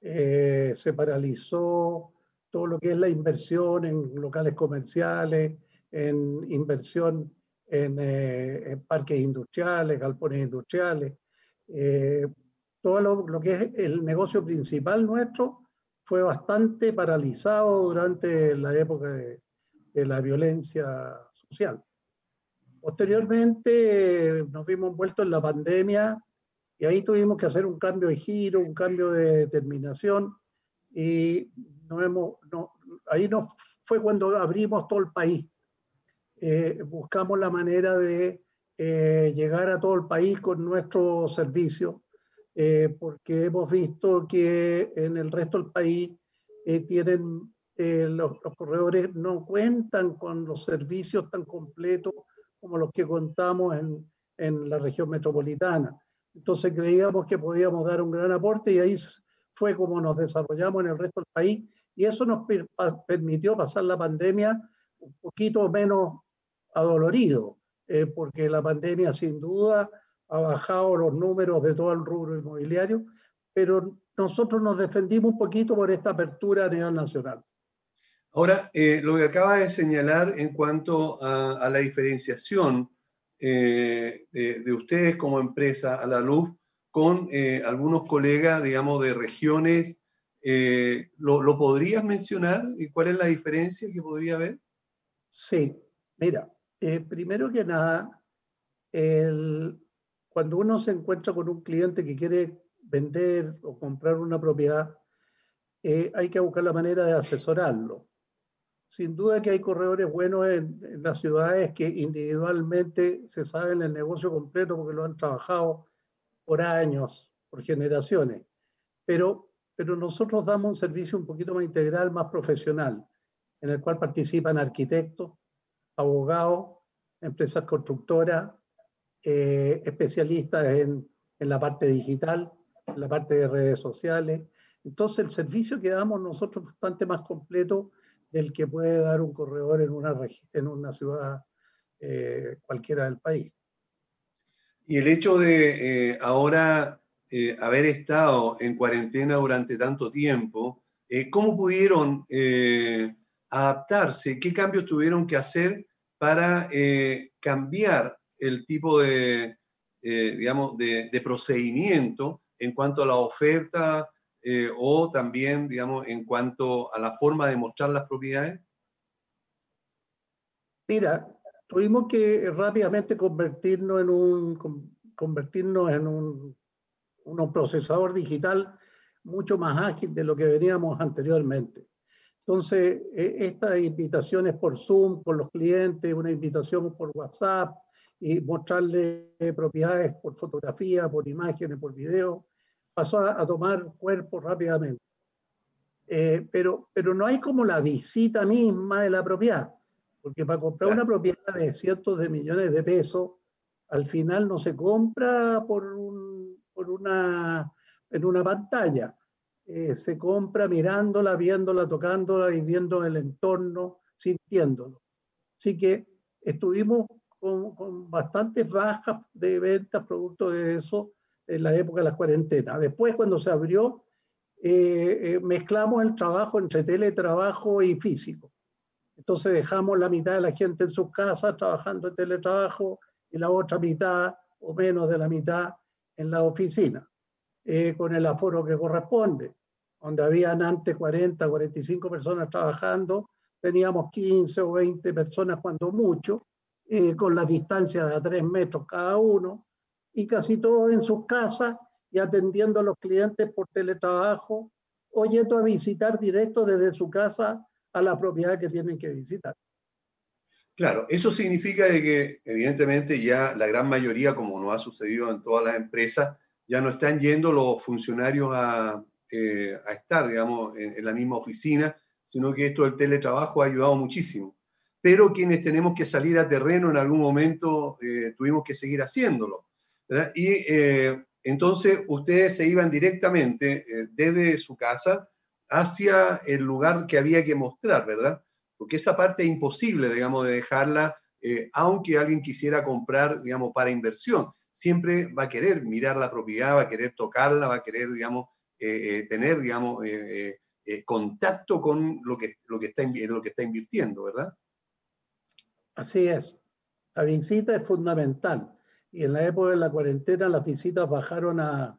Eh, se paralizó todo lo que es la inversión en locales comerciales, en inversión en, en parques industriales, galpones industriales todo lo, que es el negocio principal nuestro fue bastante paralizado durante la época de, la violencia social. Posteriormente nos vimos envueltos en la pandemia y ahí tuvimos que hacer un cambio de giro, un cambio de determinación y no hemos, no, ahí no fue cuando abrimos todo el país. Eh, buscamos la manera de eh, llegar a todo el país con nuestro servicio eh, porque hemos visto que en el resto del país tienen, eh, los, corredores no cuentan con los servicios tan completos como los que contamos en, en la región metropolitana. Entonces creíamos que podíamos dar un gran aporte y ahí fue como nos desarrollamos en el resto del país y eso nos permitió pasar la pandemia un poquito menos adolorido, porque la pandemia sin duda ha bajado los números de todo el rubro inmobiliario, pero nosotros nos defendimos un poquito por esta apertura a nivel nacional. Ahora, eh, lo que acaba de señalar en cuanto a, la diferenciación eh, de, ustedes como empresa a la luz con eh, algunos colegas, digamos, de regiones, ¿lo, ¿lo, podrías mencionar? ¿Y cuál es la diferencia que podría haber? Sí, mira, primero que nada, cuando uno se encuentra con un cliente que quiere vender o comprar una propiedad, hay que buscar la manera de asesorarlo. Sin duda que hay corredores buenos en, las ciudades que individualmente se saben el negocio completo porque lo han trabajado por años, por generaciones. Pero, pero nosotros damos un servicio un poquito más integral, más profesional, en el cual participan arquitectos, abogados, empresas constructoras, eh, especialistas en, en, la parte digital, en la parte de redes sociales. Entonces el servicio que damos nosotros es bastante más completo del que puede dar un corredor en una, en una ciudad eh, cualquiera del país. Y el hecho de eh, ahora haber estado en cuarentena durante tanto tiempo, ¿cómo pudieron adaptarse? ¿Qué cambios tuvieron que hacer para cambiar el tipo de, eh, digamos, de, procedimiento en cuanto a la oferta eh, o también, digamos, en cuanto a la forma de mostrar las propiedades? Mira, tuvimos que rápidamente convertirnos en un, convertirnos en un, un procesador digital mucho más ágil de lo que veníamos anteriormente. Entonces, e, estas invitaciones por Zoom con los clientes, una invitación por WhatsApp y mostrarle propiedades por fotografía, por imágenes, por video, pasó a, tomar cuerpo rápidamente. Eh, pero, pero no hay como la visita misma de la propiedad, porque para comprar una propiedad de cientos de millones de pesos, al final no se compra por, un, por una, en una pantalla eh, se compra mirándola, viéndola, tocándola y viendo el entorno, sintiéndolo. Así que estuvimos con, bastantes bajas de ventas producto de eso en la época de la cuarentena. Después, cuando se abrió, eh, eh, mezclamos el trabajo entre teletrabajo y físico. Entonces dejamos la mitad de la gente en sus casas trabajando en teletrabajo y la otra mitad o menos de la mitad en la oficina. Eh, con el aforo que corresponde. Donde habían antes 40, 45 personas trabajando, teníamos 15 o 20 personas cuando mucho, eh, con las distancias de a 3 metros cada uno, y casi todos en sus casas y atendiendo a los clientes por teletrabajo, o yendo a visitar directo desde su casa a la propiedad que tienen que visitar. Claro, eso significa que evidentemente ya la gran mayoría, como no ha sucedido en todas las empresas, ya no están yendo los funcionarios a, eh, a estar, digamos, en, la misma oficina, sino que esto del teletrabajo ha ayudado muchísimo. Pero quienes tenemos que salir a terreno en algún momento eh, tuvimos que seguir haciéndolo. Y eh, entonces ustedes se iban directamente desde su casa hacia el lugar que había que mostrar, ¿verdad? Porque esa parte es imposible, digamos, de dejarla, aunque alguien quisiera comprar, digamos, para inversión siempre va a querer mirar la propiedad, va a querer tocarla, va a querer, digamos, eh, eh, tener, digamos, eh, contacto con lo que, lo, que está, lo que está invirtiendo, ¿verdad? Así es. La visita es fundamental. Y en la época de la cuarentena las visitas bajaron a,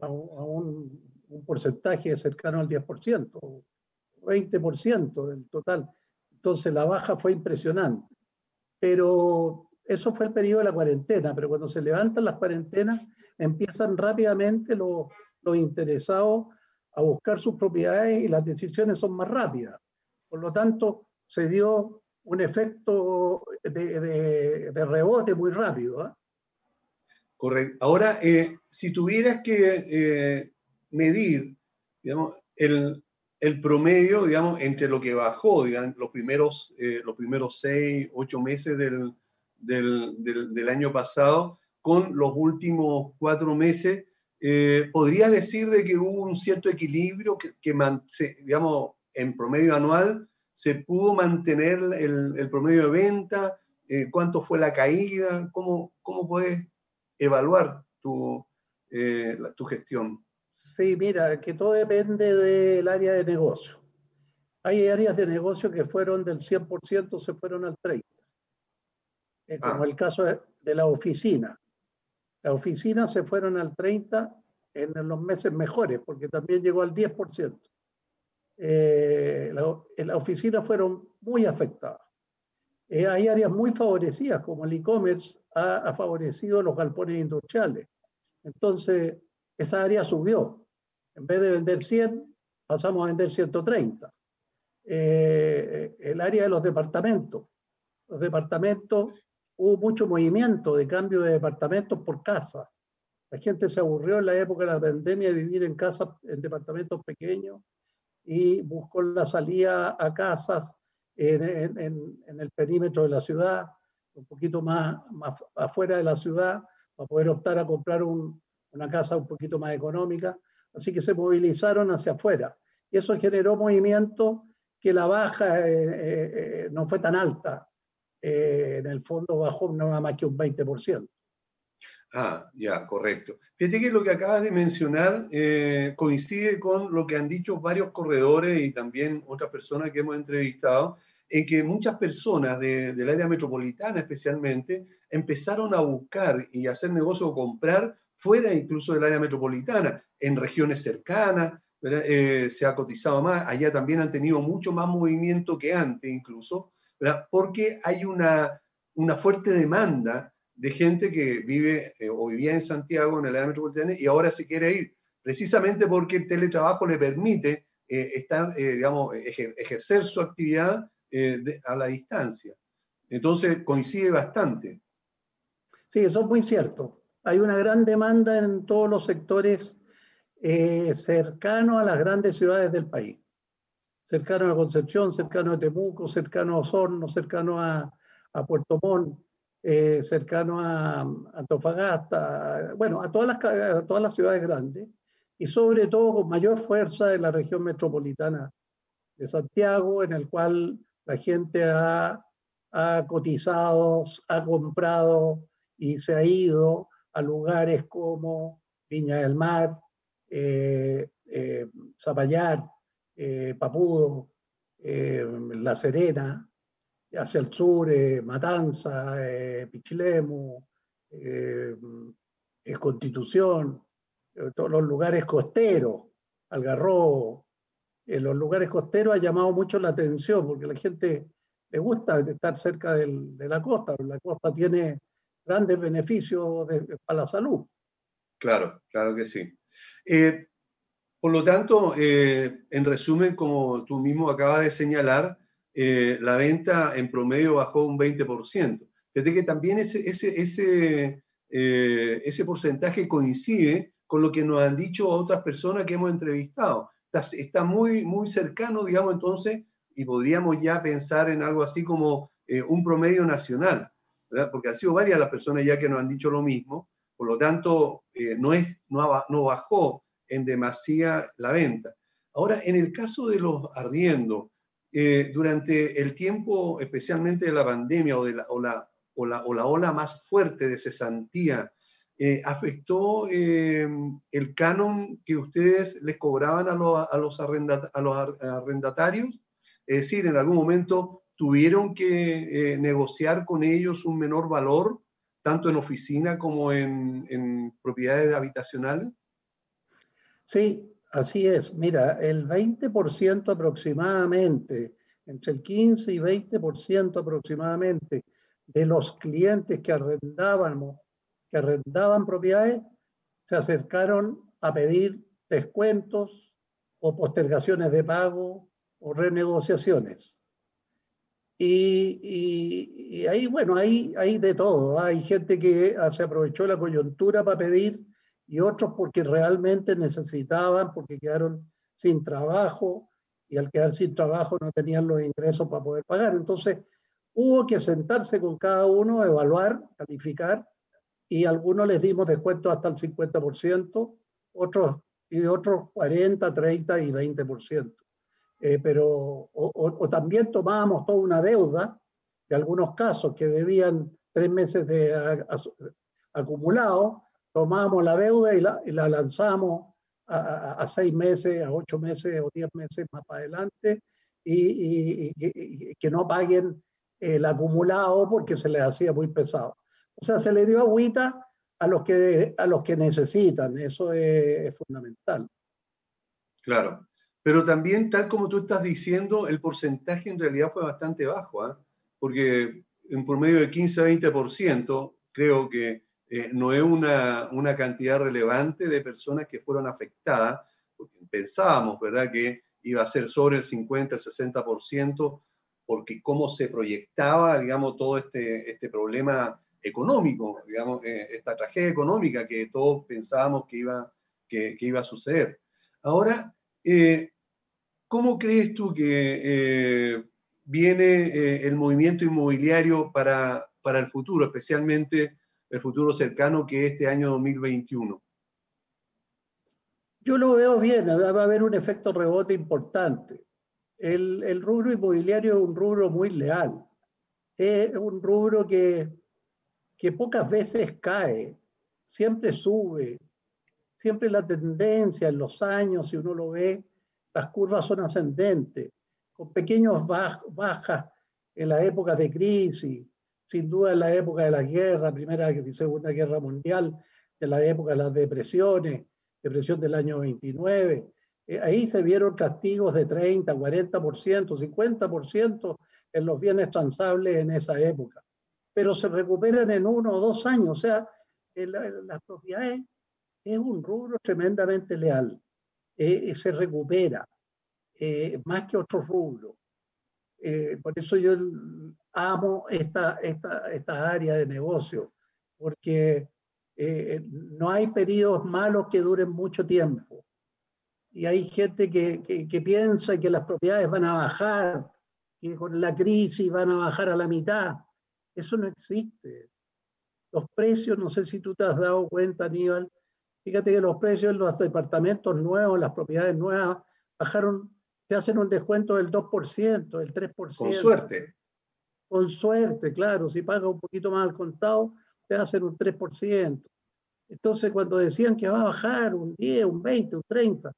un, un, porcentaje cercano al 10%, 20% del total. Entonces la baja fue impresionante. Pero eso fue el periodo de la cuarentena, pero cuando se levantan las cuarentenas, empiezan rápidamente los, los interesados a buscar sus propiedades y las decisiones son más rápidas. Por lo tanto, se dio un efecto de, de, rebote muy rápido. ¿ah? Correcto. Ahora, eh, si tuvieras que eh, medir el, el, promedio digamos, entre lo que bajó digamos, los, primeros, eh, los primeros seis, ocho meses del, del, año pasado con los últimos cuatro meses, ¿podrías decir de que hubo un cierto equilibrio que, digamos, en promedio anual se pudo mantener el, promedio de venta? ¿Cuánto fue la caída? ¿Cómo, cómo puedes evaluar tu, eh, tu gestión? Sí, mira, que todo depende del área de negocio. Hay áreas de negocio que fueron del 100%, se fueron al 30%. Eh, como ah. el caso de, la oficina. La oficina se fueron al 30 en los meses mejores, porque también llegó al 10%. Eh, la, la oficina fueron muy afectadas. Eh, hay áreas muy favorecidas, como el e-commerce ha, ha, favorecido los galpones industriales. Entonces, esa área subió. En vez de vender 100, pasamos a vender 130. el área de los departamentos. Los departamentos hubo mucho movimiento de cambio de departamentos por casa. La gente se aburrió en la época de la pandemia de vivir en casas, en departamentos pequeños y buscó la salida a casas en, el perímetro de la ciudad, un poquito más, más, afuera de la ciudad, para poder optar a comprar una casa un poquito más económica. Así que se movilizaron hacia afuera. Y eso generó movimiento que la baja eh, eh, eh, no fue tan alta. Eh, en el fondo bajó nada más que un 20%. Ah, ya, correcto. Fíjate que lo que acabas de mencionar eh, coincide con lo que han dicho varios corredores y también otras personas que hemos entrevistado, en que muchas personas del área metropolitana especialmente empezaron a buscar y hacer negocio o comprar fuera incluso del área metropolitana, en regiones cercanas, eh, se ha cotizado más, allá también han tenido mucho más movimiento que antes incluso, porque hay una, una fuerte demanda de gente que vive eh, o vivía en Santiago, en el área metropolitana, y ahora se quiere ir, precisamente porque el teletrabajo le permite eh, estar, digamos, ejercer su actividad a la distancia. Entonces coincide bastante. Sí, eso es muy cierto. Hay una gran demanda en todos los sectores eh, cercanos a las grandes ciudades del país. Cercano a Concepción, cercano a Temuco, cercano a Osorno, cercano a, Puerto Montt, eh, cercano a, Antofagasta, bueno, a todas, las, a todas las ciudades grandes y sobre todo con mayor fuerza en la región metropolitana de Santiago, en el cual la gente ha, cotizado, ha comprado y se ha ido a lugares como Viña del Mar, eh, eh, Zapallar, eh, Papudo, La Serena, hacia el sur, Matanza, Pichilemu, Constitución, todos los lugares costeros, Algarrobo, los lugares costeros ha llamado mucho la atención porque la gente le gusta estar cerca de la costa, la costa tiene grandes beneficios para la salud. Claro, claro que sí. Eh, por lo tanto, eh, en resumen, como tú mismo acabas de señalar, eh, la venta en promedio bajó un 20%. Fíjate que también ese, ese, ese, ese porcentaje coincide con lo que nos han dicho otras personas que hemos entrevistado. Está, muy, muy cercano, digamos, entonces, y podríamos ya pensar en algo así como un promedio nacional, ¿verdad? porque han sido varias las personas ya que nos han dicho lo mismo, por lo tanto, eh, no, es, no, bajó en demasía la venta. Ahora, en el caso de los arriendos, eh, durante el tiempo, especialmente de la pandemia o, de la, o, la, o, la, o la ola más fuerte de cesantía, eh, ¿afectó el canon que ustedes les cobraban a, a, los a los arrendatarios? Es decir, en algún momento tuvieron que negociar con ellos un menor valor tanto en oficina como en, propiedades habitacionales? Sí, así es. Mira, el 20% aproximadamente, entre el 15 y 20% aproximadamente de los clientes que arrendábamos, que arrendaban propiedades, se acercaron a pedir descuentos o postergaciones de pago o renegociaciones. Y, ahí, bueno, hay, hay de todo. Hay gente que ah, se aprovechó la coyuntura para pedir y otros porque realmente necesitaban, porque quedaron sin trabajo y al quedar sin trabajo no tenían los ingresos para poder pagar. Entonces, hubo que sentarse con cada uno, evaluar, calificar y algunos les dimos descuento hasta el 50%, otros y otros 40, 30 y 20%. Eh, pero o, también tomábamos toda una deuda de algunos casos que debían tres meses de acumulado, tomábamos la deuda y la, la lanzamos a, seis meses, a ocho meses o diez meses más para adelante y, que no paguen el acumulado porque se les hacía muy pesado. O sea, se le dio agüita a los que, a los que necesitan, eso es fundamental. Claro. Pero también, tal como tú estás diciendo, el porcentaje en realidad fue bastante bajo, ¿ah? porque en promedio de 15 a 20%, creo que eh, no es una, una, cantidad relevante de personas que fueron afectadas, porque pensábamos, ¿verdad?, que iba a ser sobre el 50, el 60%, porque cómo se proyectaba, digamos, todo este, este problema económico, digamos, eh, esta tragedia económica que todos pensábamos que iba, que, iba a suceder. Ahora, eh, ¿Cómo crees tú que eh, viene el movimiento inmobiliario para, para el futuro, especialmente el futuro cercano que es este año 2021? Yo lo veo bien, va a haber un efecto rebote importante. El, el, rubro inmobiliario es un rubro muy leal, es un rubro que, que pocas veces cae, siempre sube, siempre la tendencia en los años, si uno lo ve, las curvas son ascendentes, con pequeños bajas en la época de crisis, sin duda en la época de la guerra, Primera y Segunda Guerra Mundial, en la época de las depresiones, depresión del año 29, eh, ahí se vieron castigos de 30, 40%, 50% en los bienes transables en esa época, pero se recuperan en uno o dos años, o sea, las propiedades es un rubro tremendamente leal, eh, se recupera más que otros rubros. por eso yo amo esta, esta, esta área de negocio, porque no hay periodos malos que duren mucho tiempo y hay gente que, que, piensa que las propiedades van a bajar, que con la crisis van a bajar a la mitad. Eso no existe. Los precios, no sé si tú te has dado cuenta, Aníbal, fíjate que los precios en los departamentos nuevos, las propiedades nuevas, bajaron, te hacen un descuento del 2%, del 3%. Con suerte. Con suerte, claro. Si pagas un poquito más al contado, te hacen un 3%. Entonces, cuando decían que va a bajar un 10, un 20, un 30,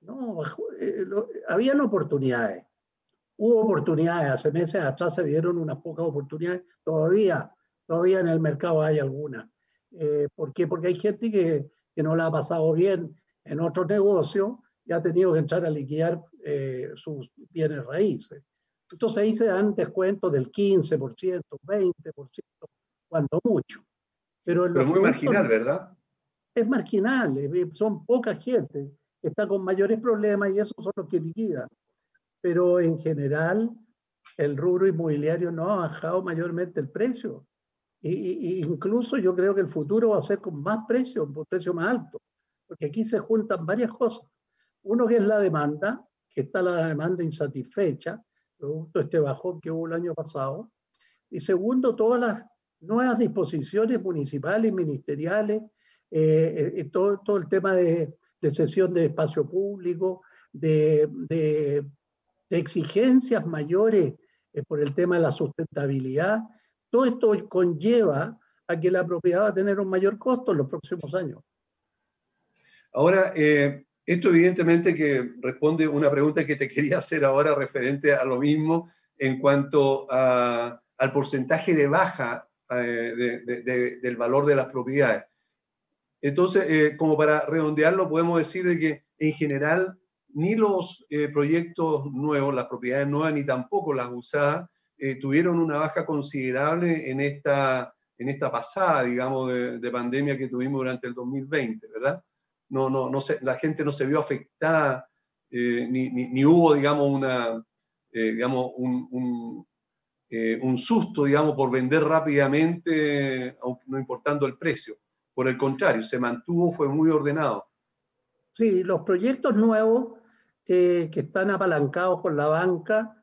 no, eh, habían oportunidades. Hubo oportunidades, hace meses atrás se dieron unas pocas oportunidades, todavía, todavía en el mercado hay algunas. Eh, ¿Por qué? Porque hay gente que, que, no la ha pasado bien en otros negocios y ha tenido que entrar a liquidar eh, sus bienes raíces. Entonces ahí se dan descuentos del 15%, 20%, cuando mucho. Pero, Pero muy marginal, ¿verdad? Es marginal, son poca gente está con mayores problemas y esos son los que liquidan. Pero en general, el rubro inmobiliario no ha bajado mayormente el precio. Y, incluso yo creo que el futuro va a ser con más precio, un precio más alto, porque aquí se juntan varias cosas. Uno que es la demanda, que está la demanda insatisfecha, producto de este bajón que hubo el año pasado. Y segundo, todas las nuevas disposiciones municipales, y ministeriales, eh, eh, todo, todo el tema de de cesión de espacio público, de, de, exigencias mayores eh, por el tema de la sustentabilidad. Todo esto conlleva a que la propiedad va a tener un mayor costo en los próximos años. Ahora, eh, esto evidentemente que responde una pregunta que te quería hacer ahora referente a lo mismo en cuanto a, al porcentaje de baja eh, del valor de las propiedades. Entonces, eh, como para redondearlo, podemos decir de que en general ni los eh, proyectos nuevos, las propiedades nuevas, ni tampoco las usadas, eh, tuvieron una baja considerable en esta, en esta pasada, digamos, de, pandemia que tuvimos durante el 2020, ¿verdad? No, no, no la gente no se vio afectada, ni, ni, hubo, digamos, una, digamos, un, un, un susto, digamos, por vender rápidamente, no importando el precio. Por el contrario, se mantuvo, fue muy ordenado. Sí, los proyectos nuevos que están apalancados por la banca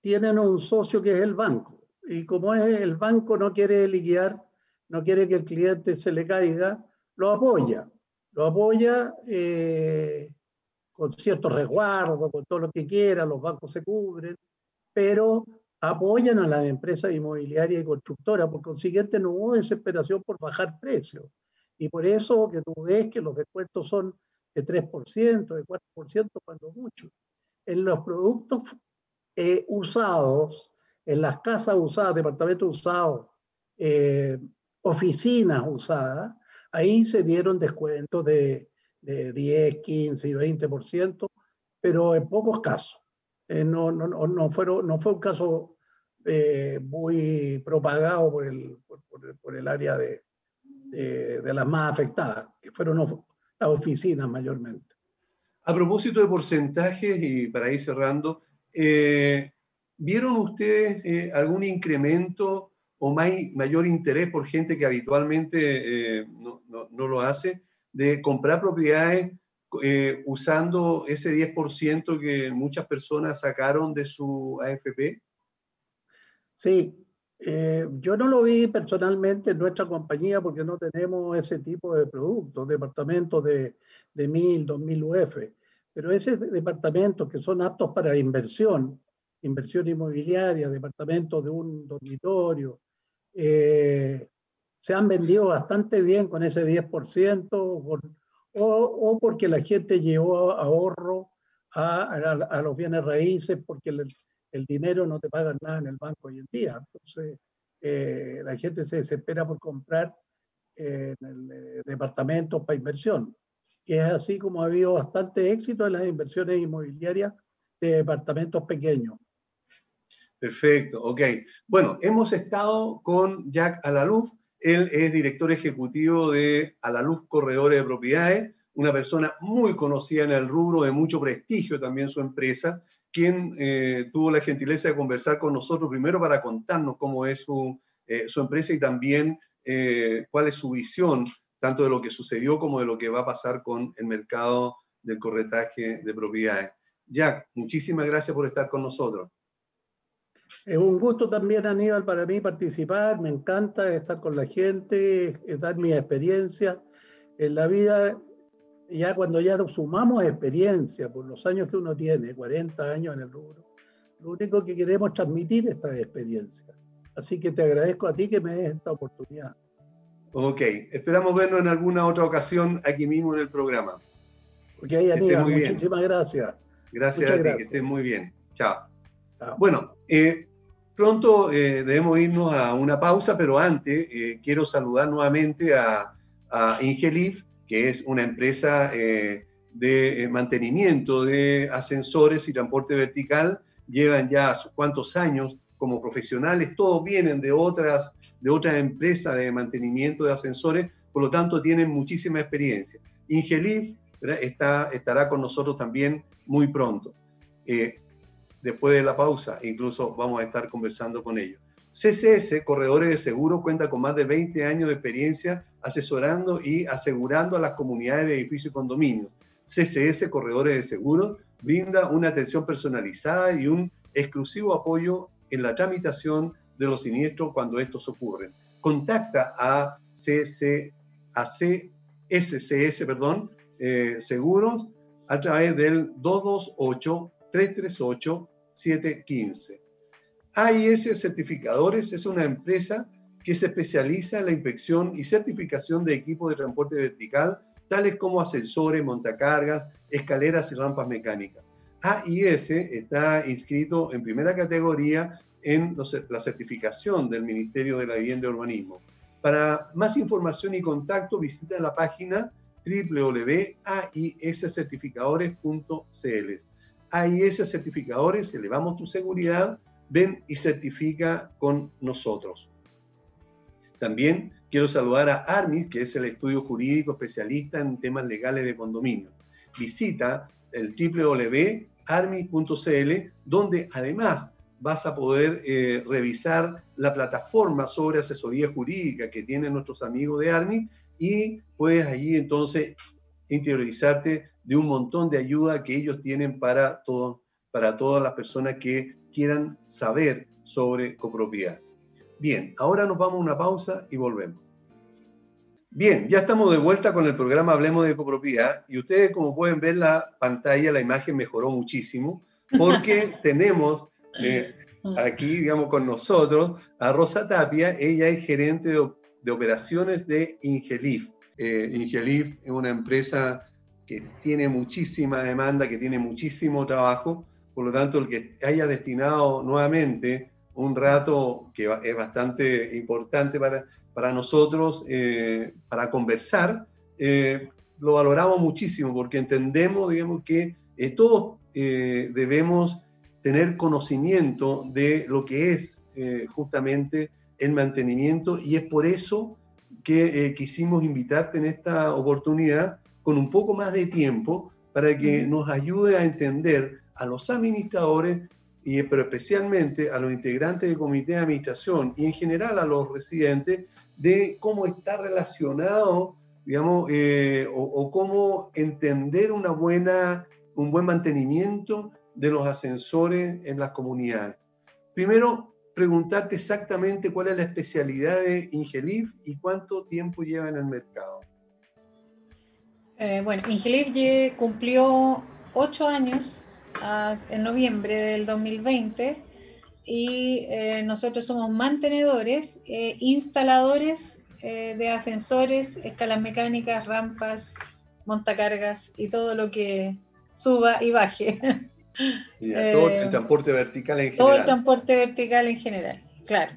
tienen un socio que es el banco. Y como el banco no quiere liquidar, no quiere que el cliente se le caiga, lo apoya. Lo apoya eh, con cierto resguardo, con todo lo que quiera, los bancos se cubren, pero apoyan a las empresas inmobiliarias y constructoras. Por consiguiente, no hubo desesperación por bajar precios. Y por eso que tú ves que los descuentos son de 3%, de 4%, cuando mucho. En los productos eh, usados, en las casas usadas, departamentos usados, eh, oficinas usadas, ahí se dieron descuentos de, de 10, 15 y 20%, pero en pocos casos. Eh, no, no, no, fueron, no fue un caso muy propagado por el, por el área de, de, las más afectadas, que fueron las oficinas mayormente. A propósito de porcentajes, y para ir cerrando, eh, ¿vieron ustedes eh, algún incremento o mayor interés por gente que habitualmente eh, no, no, lo hace de comprar propiedades usando ese 10% que muchas personas sacaron de su AFP? Sí, eh, yo no lo vi personalmente en nuestra compañía porque no tenemos ese tipo de productos, departamentos de, de 1000, 2000 UF, pero esos departamentos que son aptos para inversión, inversión inmobiliaria, departamentos de un dormitorio, eh, se han vendido bastante bien con ese 10%, o, o, porque la gente llevó ahorro a, a, los bienes raíces, porque el, el dinero no te paga nada en el banco hoy en día. Entonces, eh, la gente se desespera por comprar eh, departamentos para inversión. Y es así como ha habido bastante éxito en las inversiones inmobiliarias de departamentos pequeños. Perfecto, ok. Bueno, hemos estado con Jack Alaluz, él es director ejecutivo de Alaluz Corredores de Propiedades, una persona muy conocida en el rubro, de mucho prestigio también su empresa, quien eh, tuvo la gentileza de conversar con nosotros primero para contarnos cómo es su, eh, su empresa y también eh, cuál es su visión, tanto de lo que sucedió como de lo que va a pasar con el mercado del corretaje de propiedades. Jack, muchísimas gracias por estar con nosotros. Es un gusto también, Aníbal, para mí participar. Me encanta estar con la gente, dar mi experiencia. En la vida, ya cuando ya sumamos experiencia por los años que uno tiene, 40 años en el rubro, lo único que queremos transmitir es esta experiencia. Así que te agradezco a ti que me des esta oportunidad. Ok, esperamos vernos en alguna otra ocasión aquí mismo en el programa. Ok, Aníbal, muchísimas gracias. Gracias a ti, que estés muy bien. Chao. Bueno, eh, pronto eh, debemos irnos a una pausa, pero antes eh, quiero saludar nuevamente a, a, Ingelif, que es una empresa de mantenimiento de ascensores y transporte vertical. Llevan ya sus cuantos años como profesionales, todos vienen de otras, de de mantenimiento de ascensores, por lo tanto tienen muchísima experiencia. Ingelif está, estará con nosotros también muy pronto después de la pausa, incluso vamos a estar conversando con ellos. CCS, Corredores de Seguro, cuenta con más de 20 años de experiencia asesorando y asegurando a las comunidades de edificios y condominios. CCS, Corredores de Seguro, brinda una atención personalizada y un exclusivo apoyo en la tramitación de los siniestros cuando estos ocurren. Contacta a, CC, perdón, eh, Seguros a través del 228 338 715. AIS Certificadores es una empresa que se especializa en la inspección y certificación de equipos de transporte vertical, tales como ascensores, montacargas, escaleras y rampas mecánicas. AIS está inscrito en primera categoría en la certificación del Ministerio de la Vivienda y Urbanismo. Para más información y contacto, visita la página www.aiscertificadores.cl. AIS certificadores, elevamos tu seguridad, ven y certifica con nosotros. También quiero saludar a ARMIS, que es el estudio jurídico especialista en temas legales de condominio. Visita el www.armis.cl, donde además vas a poder eh, revisar la plataforma sobre asesoría jurídica que tienen nuestros amigos de ARMIS y puedes allí entonces interiorizarte de un montón de ayuda que ellos tienen para, todo, para todas las personas que quieran saber sobre copropiedad. Bien, ahora nos vamos a una pausa y volvemos. Bien, ya estamos de vuelta con el programa Hablemos de copropiedad y ustedes como pueden ver la pantalla, la imagen mejoró muchísimo porque tenemos eh, aquí, digamos, con nosotros a Rosa Tapia, ella es gerente de, operaciones de Ingelif. Eh, Ingelif es una empresa que tiene muchísima demanda, que tiene muchísimo trabajo, por lo tanto el que haya destinado nuevamente un rato que es bastante importante para, para nosotros, eh, para conversar, eh, lo valoramos muchísimo porque entendemos, digamos, que eh, todos debemos tener conocimiento de lo que es justamente el mantenimiento y es por eso que quisimos invitarte en esta oportunidad con un poco más de tiempo para que nos ayude a entender a los administradores, pero especialmente a los integrantes del comité de administración y en general a los residentes, de cómo está relacionado, digamos, eh, o, cómo entender una buena, un buen mantenimiento de los ascensores en las comunidades. Primero, preguntarte exactamente cuál es la especialidad de Ingelif y cuánto tiempo lleva en el mercado. Eh, bueno, Ingelif cumplió ocho años en noviembre del 2020 y eh, nosotros somos mantenedores, eh, instaladores de ascensores, escalas mecánicas, rampas, montacargas y todo lo que suba y baje. todo el transporte vertical en general. Todo el transporte vertical en general, claro.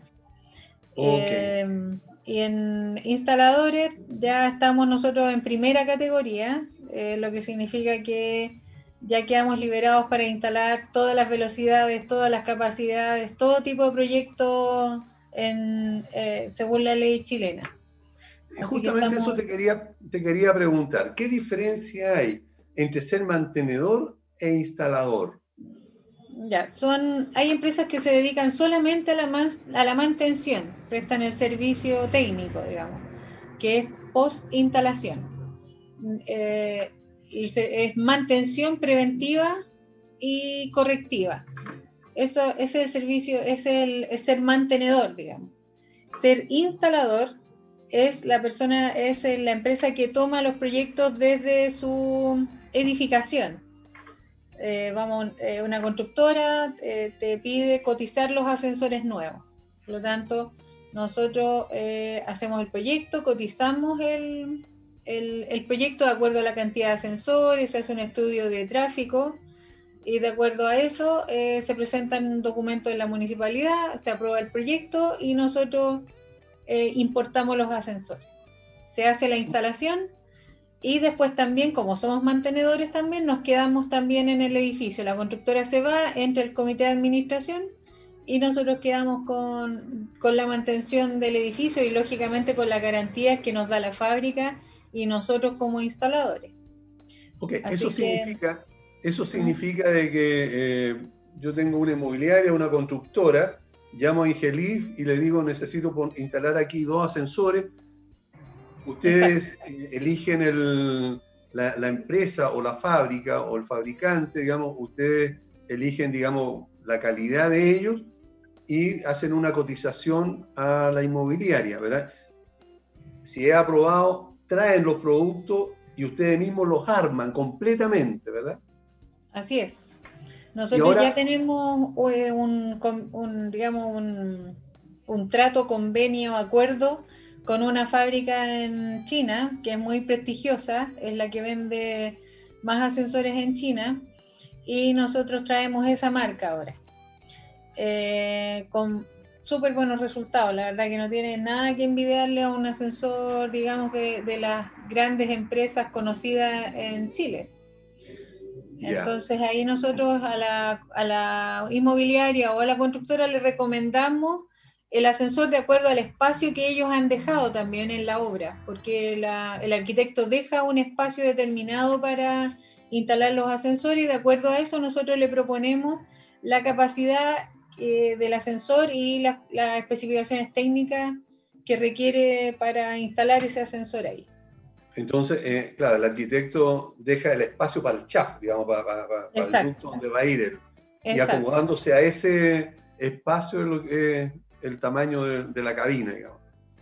Okay. Y en instaladores ya estamos nosotros en primera categoría, eh, lo que significa que ya quedamos liberados para instalar todas las velocidades, todas las capacidades, todo tipo de proyectos en, eh, según la ley chilena. Justamente eso te quería, te quería preguntar. ¿Qué diferencia hay entre ser mantenedor e instalador? Ya, son, hay empresas que se dedican solamente a la, a la mantención, prestan el servicio técnico, digamos, que es post-instalación. Eh, es mantención preventiva y correctiva. Eso, ese servicio, es el es ser mantenedor, digamos. Ser instalador es la persona, es la empresa que toma los proyectos desde su edificación. Eh, vamos, eh, una constructora eh, te pide cotizar los ascensores nuevos. Por lo tanto, nosotros hacemos el proyecto, cotizamos el, el, proyecto de acuerdo a la cantidad de ascensores, se hace un estudio de tráfico y de acuerdo a eso eh, se presentan un documento en la municipalidad, se aprueba el proyecto y nosotros eh, importamos los ascensores. Se hace la instalación y después también, como somos mantenedores también, nos quedamos también en el edificio. La constructora se va, entra el comité de administración y nosotros quedamos con, con la mantención del edificio y lógicamente con las garantías que nos da la fábrica y nosotros como instaladores. Ok, eso significa, eso significa de que eh, yo tengo una inmobiliaria, una constructora, llamo a Ingelif y le digo necesito instalar aquí dos ascensores. Ustedes eh, eligen el, la, la, empresa o la fábrica o el fabricante, digamos, ustedes eligen, digamos, la calidad de ellos y hacen una cotización a la inmobiliaria, ¿verdad? Si he aprobado, traen los productos y ustedes mismos los arman completamente, ¿verdad? Así es. Nosotros ya tenemos eh, un, digamos, un, un trato, convenio, acuerdo con una fábrica en China que es muy prestigiosa, es la que vende más ascensores en China y nosotros traemos esa marca ahora. Eh, con súper buenos resultados. La verdad que no tiene nada que envidiarle a un ascensor, digamos, de, de las grandes empresas conocidas en Chile. Entonces ahí nosotros a la, a la, inmobiliaria o a la constructora le recomendamos el ascensor de acuerdo al espacio que ellos han dejado también en la obra, porque la, el arquitecto deja un espacio determinado para instalar los ascensores y de acuerdo a eso nosotros le proponemos la capacidad eh, del ascensor y las especificaciones técnicas que requiere para instalar ese ascensor ahí. Entonces, eh, claro, el arquitecto deja el espacio para el chaf, digamos, para, el punto donde va a ir él. Y acomodándose a ese espacio el, el tamaño de, la cabina, digamos.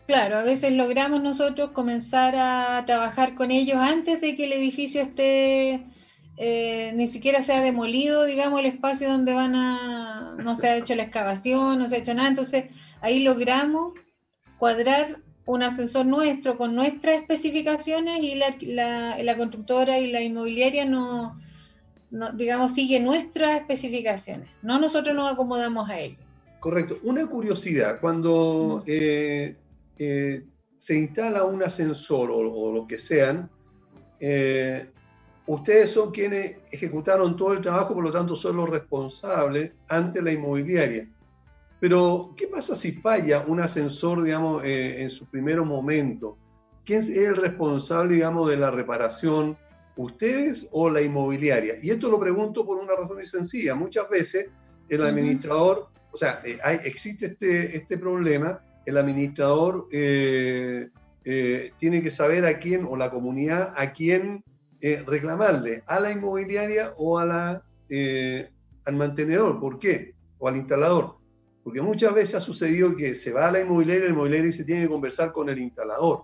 Claro, a veces logramos nosotros comenzar a trabajar con ellos antes de que el edificio esté eh, ni siquiera se ha demolido, digamos, el espacio donde van a, no se ha hecho la excavación, no se ha hecho nada, entonces ahí logramos cuadrar un ascensor nuestro con nuestras especificaciones y la, la, constructora y la inmobiliaria no, digamos, sigue nuestras especificaciones, no nosotros nos acomodamos a ello. Correcto. Una curiosidad, cuando eh, eh, se instala un ascensor o, o lo que sean, eh, Ustedes son quienes ejecutaron todo el trabajo, por lo tanto son los responsables ante la inmobiliaria. Pero, ¿qué pasa si falla un ascensor, digamos, eh, en su primer momento? ¿Quién es el responsable, digamos, de la reparación? ¿Ustedes o la inmobiliaria? Y esto lo pregunto por una razón muy sencilla. Muchas veces el administrador, o sea, eh, hay, existe este, este problema, el administrador eh, tiene que saber a quién, o la comunidad, a quién eh, reclamarle a la inmobiliaria o a la, eh, al mantenedor. ¿Por qué? O al instalador. Porque muchas veces ha sucedido que se va a la inmobiliaria, la inmobiliaria se tiene que conversar con el instalador.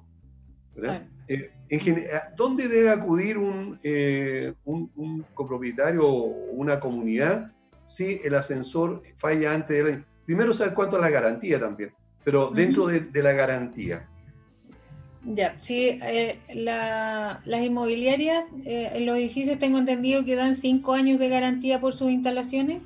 Eh, en ¿Dónde debe acudir un, un, copropietario o una comunidad si el ascensor falla antes de la... Primero saber cuánto es la garantía también, pero dentro de, de la garantía. Ya, sí, eh, las inmobiliarias eh, en los edificios tengo entendido que dan cinco años de garantía por sus instalaciones.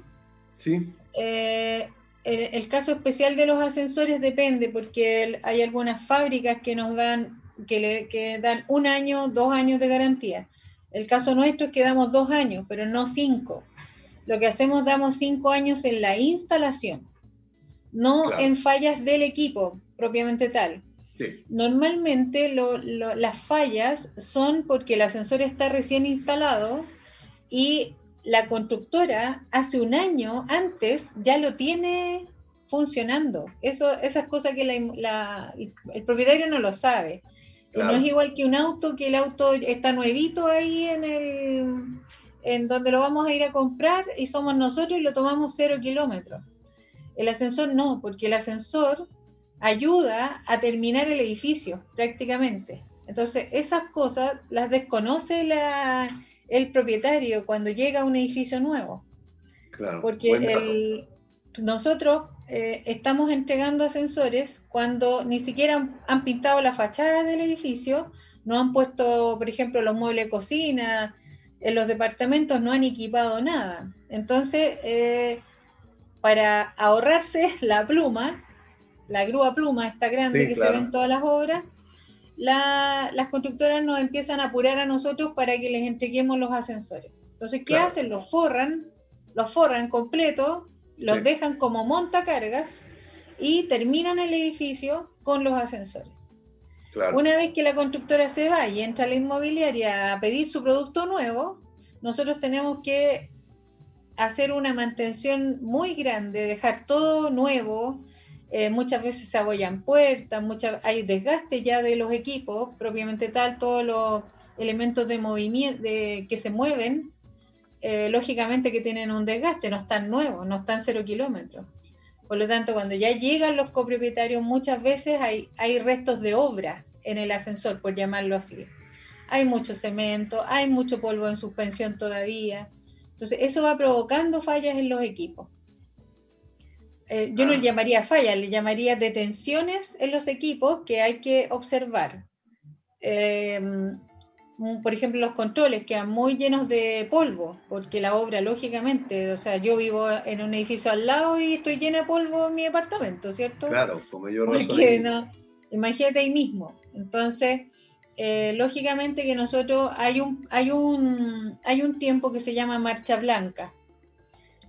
Sí. Eh, el, caso especial de los ascensores depende porque hay algunas fábricas que nos dan que, le, que dan un año, dos años de garantía. El caso nuestro es que damos dos años, pero no cinco. Lo que hacemos, damos cinco años en la instalación, no en fallas del equipo propiamente tal. Normalmente las fallas son porque el ascensor está recién instalado y la constructora hace un año antes ya lo tiene funcionando. Eso, esas cosas que el propietario no lo sabe. No es igual que un auto, que el auto está nuevito ahí en el en donde lo vamos a ir a comprar y somos nosotros y lo tomamos cero kilómetros. El ascensor no, porque el ascensor ayuda a terminar el edificio prácticamente. Entonces, esas cosas las desconoce la, el propietario cuando llega a un edificio nuevo. Claro, porque nosotros eh, estamos entregando ascensores cuando ni siquiera han, pintado la fachada del edificio, no han puesto, por ejemplo, los muebles de cocina, en los departamentos no han equipado nada. Entonces, eh, para ahorrarse la pluma, la grúa pluma está grande que se ve en todas las obras, las constructoras nos empiezan a apurar a nosotros para que les entreguemos los ascensores. Entonces, ¿qué hacen? Los forran, los forran completo, los dejan como montacargas y terminan el edificio con los ascensores. Una vez que la constructora se va y entra a la inmobiliaria a pedir su producto nuevo, nosotros tenemos que hacer una mantención muy grande, dejar todo nuevo, eh, muchas veces se abollan puertas, hay desgaste ya de los equipos, propiamente tal, todos los elementos de movimiento que se mueven, eh, lógicamente que tienen un desgaste, no están nuevos, no están cero kilómetros. Por lo tanto, cuando ya llegan los copropietarios, muchas veces hay, hay restos de obra en el ascensor, por llamarlo así. Hay mucho cemento, hay mucho polvo en suspensión todavía. Entonces, eso va provocando fallas en los equipos. Eh, yo no le ah. llamaría fallas, le llamaría detenciones en los equipos que hay que observar. Eh, mm, por ejemplo, los controles quedan muy llenos de polvo, porque la obra, lógicamente, o sea, yo vivo en un edificio al lado y estoy llena de polvo en mi apartamento, ¿cierto? Claro, como yo no Imagínate ahí mismo. Entonces, eh, lógicamente que nosotros hay un, hay, un, hay un tiempo que se llama marcha blanca.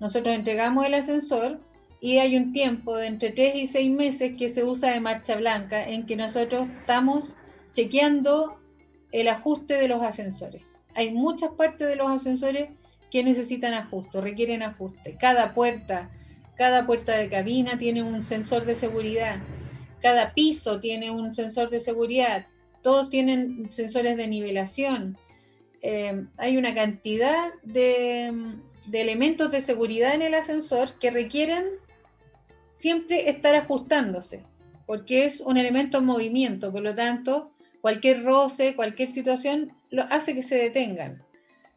Nosotros entregamos el ascensor y hay un tiempo de entre 3 y 6 meses que se usa de marcha blanca en que nosotros estamos chequeando el ajuste de los ascensores. Hay muchas partes de los ascensores que necesitan ajuste, requieren ajuste. Cada puerta, cada puerta de cabina tiene un sensor de seguridad, cada piso tiene un sensor de seguridad, todos tienen sensores de nivelación. Eh, hay una cantidad de elementos de seguridad en el ascensor que requieren siempre estar ajustándose, porque es un elemento en movimiento, por lo tanto, cualquier roce, cualquier situación lo hace que se detengan.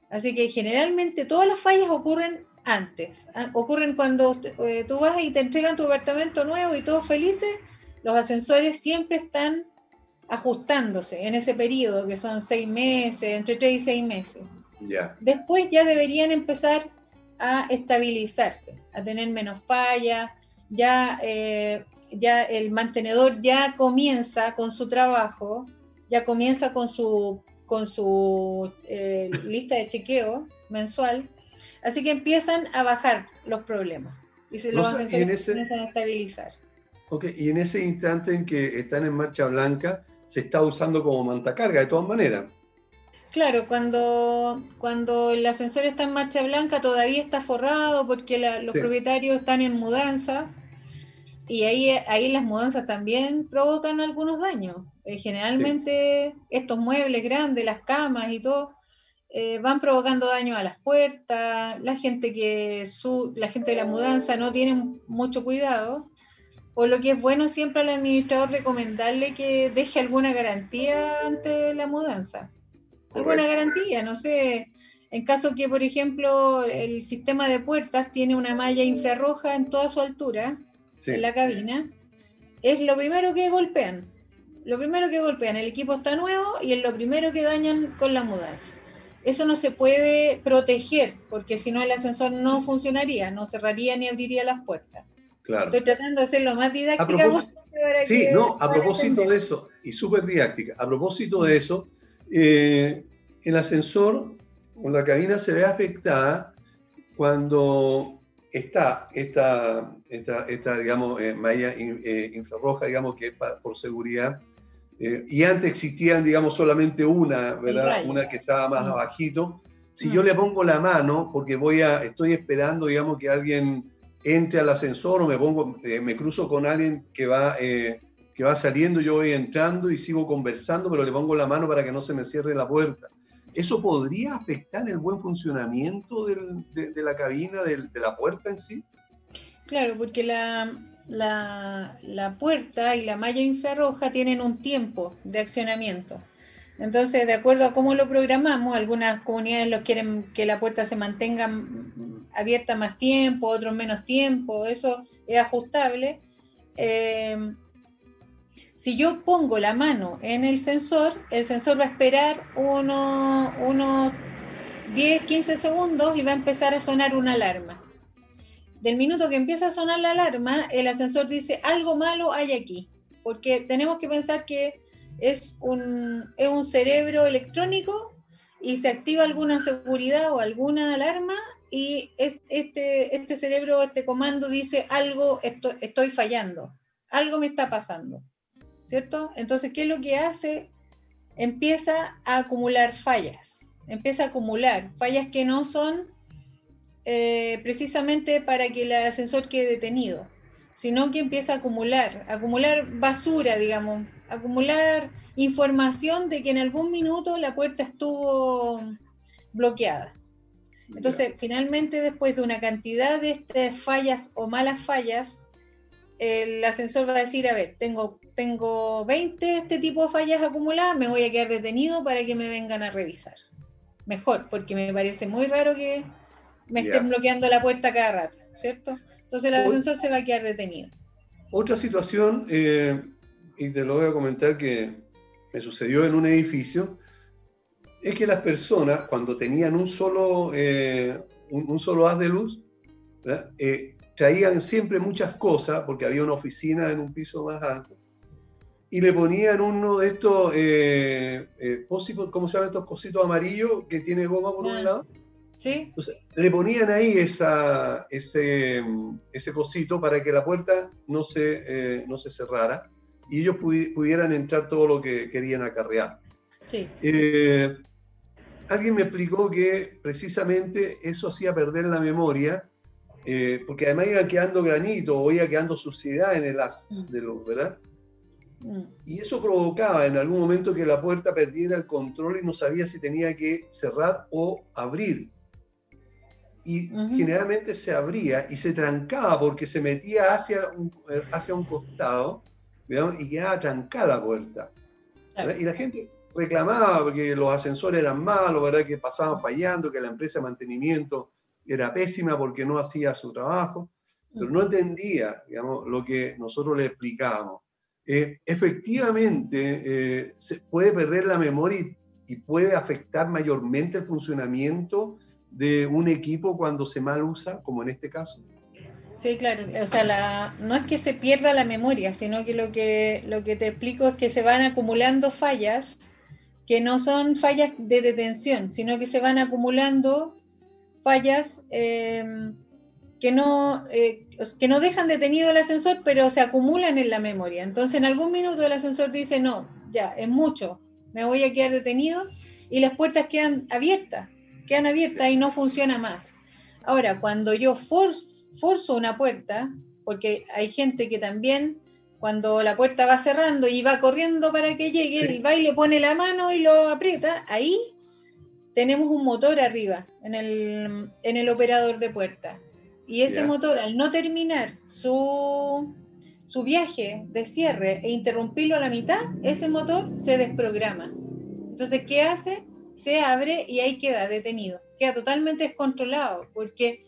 Así que generalmente todas las fallas ocurren antes, ah, ocurren cuando eh, tú vas y te entregan tu apartamento nuevo y todos felices, los ascensores siempre están ajustándose en ese periodo, que son seis meses, entre tres y seis meses. Después ya deberían empezar a estabilizarse, a tener menos fallas, ya, eh, ya el mantenedor ya comienza con su trabajo, ya comienza con su, con su eh, lista de chequeo mensual, así que empiezan a bajar los problemas y se los comienzan a estabilizar. Ok, y en ese instante en que están en marcha blanca, se está usando como mantacarga de todas maneras. Claro, cuando, cuando el ascensor está en marcha blanca todavía está forrado porque los propietarios están en mudanza y ahí, ahí las mudanzas también provocan algunos daños. Eh, generalmente estos muebles grandes, las camas y todo, eh, van provocando daño a las puertas, la gente que su, la gente de la mudanza no tiene mucho cuidado, por lo que es bueno siempre al administrador recomendarle que deje alguna garantía ante la mudanza. Alguna garantía, no sé, en caso que, por ejemplo, el sistema de puertas tiene una malla infrarroja en toda su altura, en la cabina, es lo primero que golpean. Lo primero que golpean, el equipo está nuevo y es lo primero que dañan con la mudanza. Eso no se puede proteger porque si no el ascensor no funcionaría, no cerraría ni abriría las puertas. Claro. Estoy tratando de ser lo más didáctica. Sí, no, a propósito de eso, y súper didáctica, a propósito de eso, eh, el ascensor la cabina se ve afectada cuando está esta, esta, esta digamos, eh, malla eh, infrarroja, digamos, que es por seguridad. Eh, y antes existían, digamos, solamente una, ¿verdad? Una que estaba más mm. abajito. Si mm. yo le pongo la mano, porque voy a, estoy esperando, digamos, que alguien entre al ascensor o me pongo, me cruzo con alguien que va, que va saliendo, yo voy entrando y sigo conversando, pero le pongo la mano para que no se me cierre la puerta. ¿Eso podría afectar el buen funcionamiento de, la cabina, de, la puerta en sí? Claro, porque la, la, puerta y la malla infrarroja tienen un tiempo de accionamiento. Entonces, de acuerdo a cómo lo programamos, algunas comunidades lo quieren que la puerta se mantenga abierta más tiempo, otros menos tiempo, eso es ajustable. Eh, si yo pongo la mano en el sensor, el sensor va a esperar unos uno 10, 15 segundos y va a empezar a sonar una alarma. Del minuto que empieza a sonar la alarma, el ascensor dice algo malo hay aquí, porque tenemos que pensar que es un, es un cerebro electrónico y se activa alguna seguridad o alguna alarma y este, este cerebro, este comando dice algo, estoy fallando, algo me está pasando. ¿cierto? Entonces, ¿qué es lo que hace? Empieza a acumular fallas, empieza a acumular fallas que no son eh, precisamente para que el ascensor quede detenido, sino que empieza a acumular, acumular basura, digamos, acumular información de que en algún minuto la puerta estuvo bloqueada. Entonces, finalmente, después de una cantidad de estas fallas o malas fallas, el ascensor va a decir, a ver, tengo, tengo 20 este tipo de fallas acumuladas, me voy a quedar detenido para que me vengan a revisar. Mejor, porque me parece muy raro que me estén bloqueando la puerta cada rato, ¿cierto? Entonces el ascensor se va a quedar detenido. Otra situación, eh, y te lo voy a comentar que me sucedió en un edificio, es que las personas, cuando tenían un solo, eh, un, solo haz de luz, eh, traían siempre muchas cosas, porque había una oficina en un piso más alto, y le ponían uno de estos, eh, eh ¿cómo se llaman estos cositos amarillos que tiene goma por un ah, lado? Sí. Entonces, le ponían ahí esa, ese, ese cosito para que la puerta no se, eh, no se cerrara y ellos pudieran entrar todo lo que querían acarrear. Sí. Eh, alguien me explicó que precisamente eso hacía perder la memoria eh, porque además iba quedando granito o iba quedando suciedad en el haz mm. de luz, ¿verdad? Mm. Y eso provocaba en algún momento que la puerta perdiera el control y no sabía si tenía que cerrar o abrir. Y generalmente se abría y se trancaba porque se metía hacia un, eh, hacia un costado y quedaba trancada la puerta. Y la gente reclamaba porque los ascensores eran malos, ¿verdad? que pasaban fallando, que la empresa de mantenimiento era pésima porque no hacía su trabajo, pero no entendía digamos, lo que nosotros le explicábamos. Eh, efectivamente, eh, se puede perder la memoria y, puede afectar mayormente el funcionamiento de un equipo cuando se mal usa, como en este caso. Sí, claro. O sea, no es que se pierda la memoria, sino que lo, que lo que te explico es que se van acumulando fallas que no son fallas de detención, sino que se van acumulando fallas eh, que, no, eh, que no dejan detenido el ascensor, pero se acumulan en la memoria. Entonces, en algún minuto el ascensor dice, no, ya, es mucho, me voy a quedar detenido y las puertas quedan abiertas, quedan abiertas y no funciona más. Ahora, cuando yo forzo una puerta, porque hay gente que también cuando la puerta va cerrando y va corriendo para que llegue, y va y le pone la mano y lo aprieta, ahí tenemos un motor arriba en el, en el operador de puerta. Y ese motor, al no terminar su, su viaje de cierre e interrumpirlo a la mitad, ese motor se desprograma. Entonces, ¿qué hace? Se abre y ahí queda detenido. Queda totalmente descontrolado, porque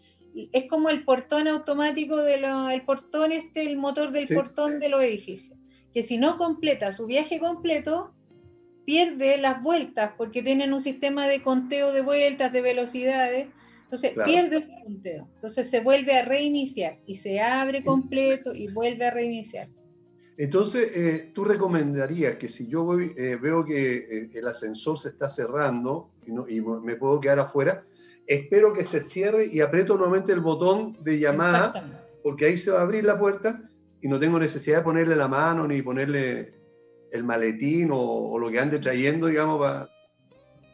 es como el portón automático del el portón este, el motor del portón de los edificios, que si no completa su viaje completo, pierde las vueltas porque tienen un sistema de conteo de vueltas, de velocidades. Entonces pierde ese conteo. Entonces se vuelve a reiniciar y se abre completo y vuelve a reiniciarse. Entonces, eh, tú recomendarías que si yo voy, eh, veo que eh, el ascensor se está cerrando y, me puedo quedar afuera, espero que se cierre y aprieto nuevamente el botón de llamada, porque ahí se va a abrir la puerta y no tengo necesidad de ponerle la mano ni ponerle el maletín o, lo que ande trayendo, digamos, para...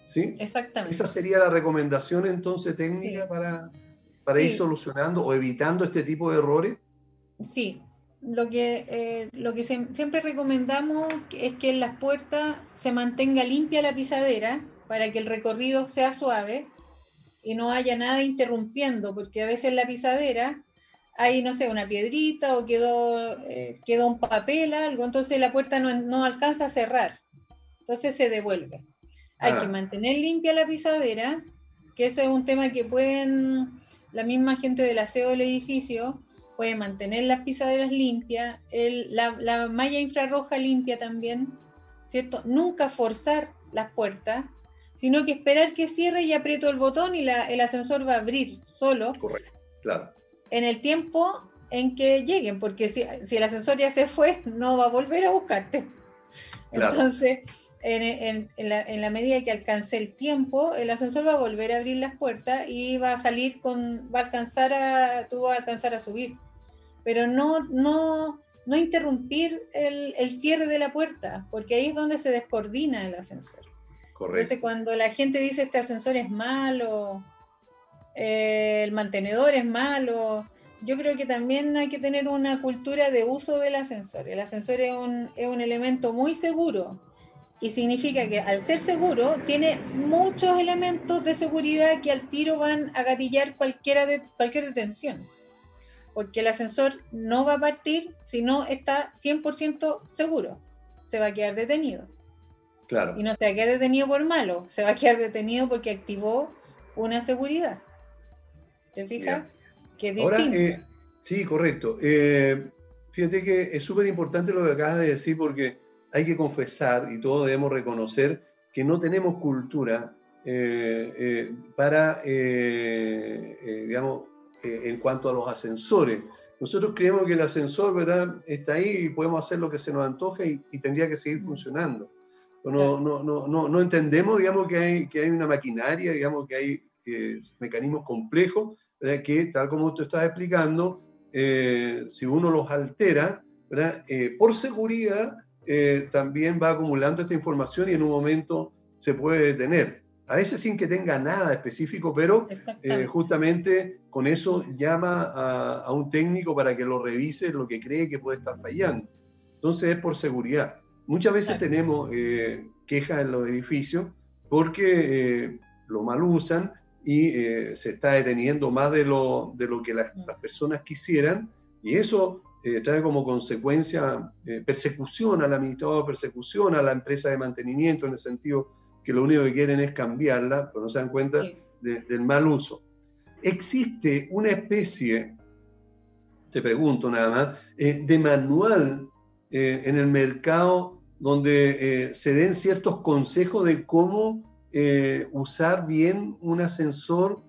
¿Sí? Exactamente. Esa sería la recomendación entonces técnica para, para ir solucionando o evitando este tipo de errores. Sí, lo que, eh, lo que siempre recomendamos es que en las puertas se mantenga limpia la pisadera para que el recorrido sea suave y no haya nada interrumpiendo, porque a veces la pisadera hay, no sé, una piedrita o quedó, eh, quedó un papel, algo, entonces la puerta no, no, alcanza a cerrar, entonces se devuelve. Hay que ah. mantener limpia la pisadera, que eso es un tema que pueden la misma gente del aseo del edificio puede mantener las pisaderas limpias, la, malla infrarroja limpia también, ¿cierto? Nunca forzar las puertas, sino que esperar que cierre y aprieto el botón y el ascensor va a abrir solo. Correcto, claro. En el tiempo en que lleguen, porque si, el ascensor ya se fue, no va a volver a buscarte. Entonces, en, la, medida que alcance el tiempo, el ascensor va a volver a abrir las puertas y va a salir con, va a alcanzar a, tú vas a alcanzar a subir pero no, no, no interrumpir el, cierre de la puerta, porque ahí es donde se descoordina el ascensor. Correcto. Entonces, cuando la gente dice este ascensor es malo, eh, el mantenedor es malo, yo creo que también hay que tener una cultura de uso del ascensor. El ascensor es un, es un elemento muy seguro y significa que al ser seguro tiene muchos elementos de seguridad que al tiro van a gatillar cualquiera de, cualquier detención porque el ascensor no va a partir si no está 100% seguro. Se va a quedar detenido. Claro. Y no se va a quedar detenido por malo, se va a quedar detenido porque activó una seguridad. ¿Te fijas? Ahora, eh, sí, correcto. Eh, fíjate que es súper importante lo que acabas de decir porque hay que confesar y todos debemos reconocer que no tenemos cultura eh, para, digamos, eh, en cuanto a los ascensores. Nosotros creemos que el ascensor ¿verdad? está ahí y podemos hacer lo que se nos antoje y, tendría que seguir funcionando. No, no, no, no, entendemos digamos, que, hay, que hay una maquinaria, digamos, que hay eh, mecanismos complejos ¿verdad? que, tal como usted estaba explicando, eh, si uno los altera, ¿verdad? por seguridad, también va acumulando esta información y en un momento se puede detener a veces sin que tenga nada específico, pero eh, justamente con eso llama a, un técnico para que lo revise lo que cree que puede estar fallando. Entonces es por seguridad. Muchas veces tenemos eh, quejas en los edificios porque eh, lo mal usan y se está deteniendo más de lo, de lo que las, mm. las personas quisieran y eso trae como consecuencia persecución al administrador, persecución a la empresa de mantenimiento en el sentido que lo único que quieren es cambiarla, pero no se dan cuenta del mal uso. ¿Existe una especie, te pregunto nada más, eh, de manual eh, en el mercado donde eh, se den ciertos consejos de cómo usar bien un ascensor,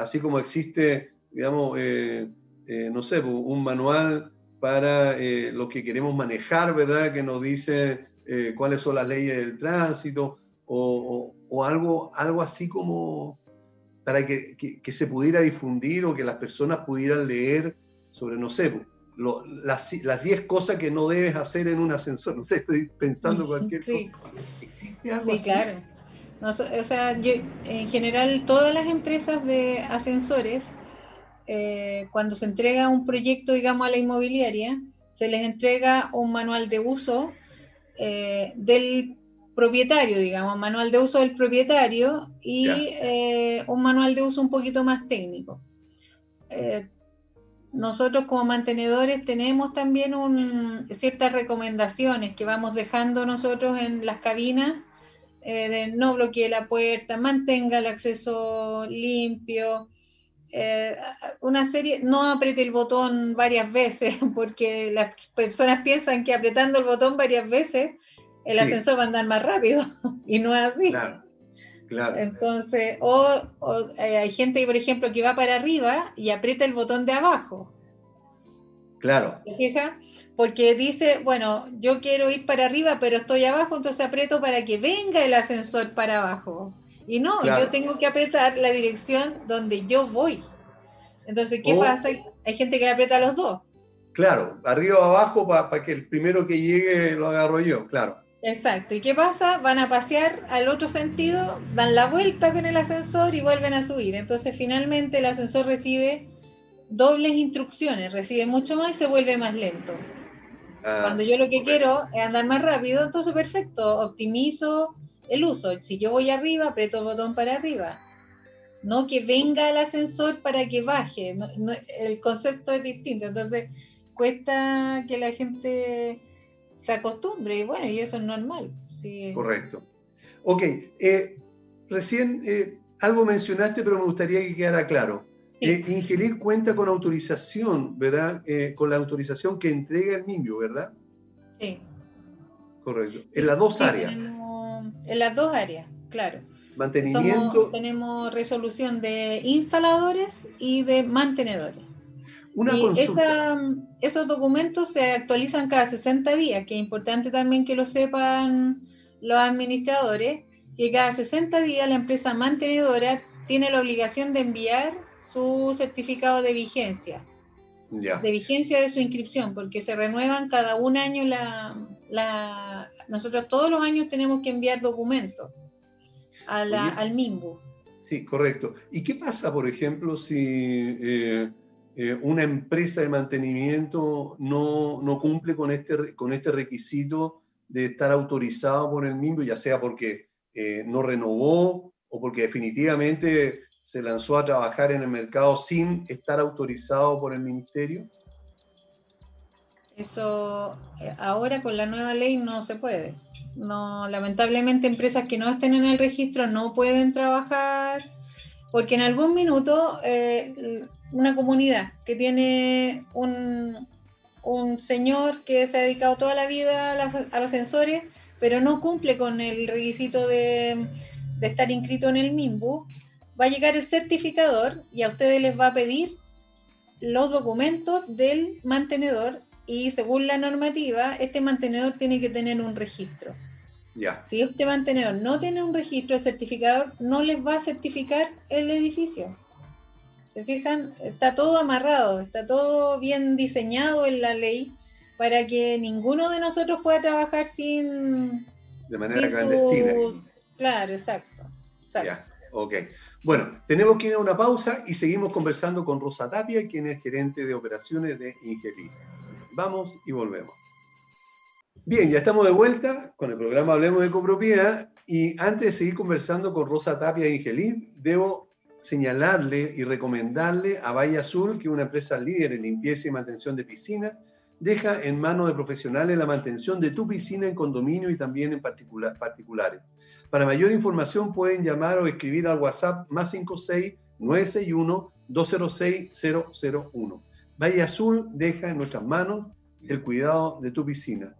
así como existe, digamos, no sé, un manual para lo que queremos manejar, ¿verdad? Que nos dice cuáles son las leyes del tránsito, o, algo, algo así como para que, se pudiera difundir o que las personas pudieran leer sobre, no sé, las 10 cosas que no debes hacer en un ascensor. No sé, estoy pensando cualquier cosa. ¿Existe algo sí, claro. o sea, en general, todas las empresas de ascensores, eh, cuando se entrega un proyecto, digamos, a la inmobiliaria, se les entrega un manual de uso eh, del propietario, digamos, manual de uso del propietario y eh, un manual de uso un poquito más técnico. Eh, nosotros como mantenedores tenemos también ciertas recomendaciones que vamos dejando nosotros en las cabinas eh, de no bloquee la puerta, mantenga el acceso limpio, una serie, no apriete el botón varias veces, porque las personas piensan que apretando el botón varias veces el ascensor va a andar más rápido y no es así. Claro, claro. Entonces, o, eh, hay gente, por ejemplo, que va para arriba y aprieta el botón de abajo. Claro. ¿Te fijas? Porque dice, bueno, yo quiero ir para arriba, pero estoy abajo, entonces aprieto para que venga el ascensor para abajo. Y no, yo tengo que apretar la dirección donde yo voy. Entonces, ¿qué pasa? Hay gente que aprieta los dos. Claro, arriba o abajo para que el primero que llegue lo agarro yo, claro. Exacto. ¿Y qué pasa? Van a pasear al otro sentido, dan la vuelta con el ascensor y vuelven a subir. Entonces, finalmente el ascensor recibe dobles instrucciones, recibe mucho más y se vuelve más lento. Ah, Cuando yo lo que quiero es andar más rápido, entonces perfecto, optimizo el uso. Si yo voy arriba, aprieto el botón para arriba. No que venga el ascensor para que baje. el concepto es distinto. Entonces, cuesta que la gente se acostumbre y bueno, y eso es normal. Sí. Correcto. Ok, eh, recién eh, algo mencionaste, pero me gustaría que quedara claro. Eh, Ingelir cuenta con autorización, ¿verdad? Eh, con la autorización que entrega el MIMBIO, ¿verdad? Sí. Correcto. En las dos áreas. en las dos áreas, claro. Mantenimiento. tenemos resolución de instaladores y de mantenedores. Una y esos documentos se actualizan cada 60 días, que es importante también que lo sepan los administradores, que cada 60 días la empresa mantenedora tiene la obligación de enviar su certificado de vigencia. De vigencia de su inscripción, porque se renuevan cada un año la, Nosotros todos los años tenemos que enviar documentos al MIMBU. Sí, correcto. ¿Y qué pasa, por ejemplo, si eh, eh, una empresa de mantenimiento no, no, cumple con este, con este requisito de estar autorizado por el MIMBU, ya sea porque eh, no renovó o porque definitivamente se lanzó a trabajar en el mercado sin estar autorizado por el ministerio? Eso eh, ahora con la nueva ley no se puede. No, lamentablemente empresas que no estén en el registro no pueden trabajar porque en algún minuto una comunidad que tiene un, un, señor que se ha dedicado toda la vida a, los sensores, pero no cumple con el requisito de, de estar inscrito en el MIMBU, va a llegar el certificador y a ustedes les va a pedir los documentos del mantenedor y según la normativa, este mantenedor tiene que tener un registro. Si este mantenedor no tiene un registro, el certificador no les va a certificar el edificio. ¿Se fijan? Está todo amarrado, está todo bien diseñado en la ley para que ninguno de nosotros pueda trabajar sin... De manera clandestina. Claro, exacto. exacto. Ya, ok. Bueno, tenemos que ir a una pausa y seguimos conversando con Rosa Tapia, quien es gerente de operaciones de Ingelí. Vamos y volvemos. Bien, ya estamos de vuelta con el programa Hablemos de Copropiedad y antes de seguir conversando con Rosa Tapia e Ingelí, debo señalarle y recomendarle a Valle Azul, que una empresa líder en limpieza y mantención de piscina, deja en manos de profesionales la mantención de tu piscina en condominio y también en particulares. Para mayor información pueden llamar o escribir al WhatsApp más 56 961 206 001. Valle Azul deja en nuestras manos el cuidado de tu piscina.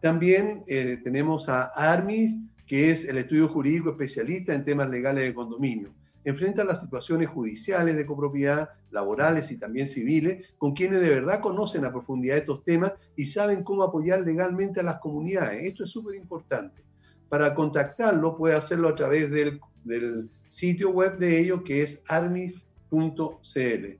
También eh, tenemos a ARMIS, que es el estudio jurídico especialista en temas legales de condominio. Enfrenta las situaciones judiciales de copropiedad, laborales y también civiles, con quienes de verdad conocen a profundidad estos temas y saben cómo apoyar legalmente a las comunidades. Esto es súper importante. Para contactarlo puede hacerlo a través del, sitio web de ellos que es armis.cl.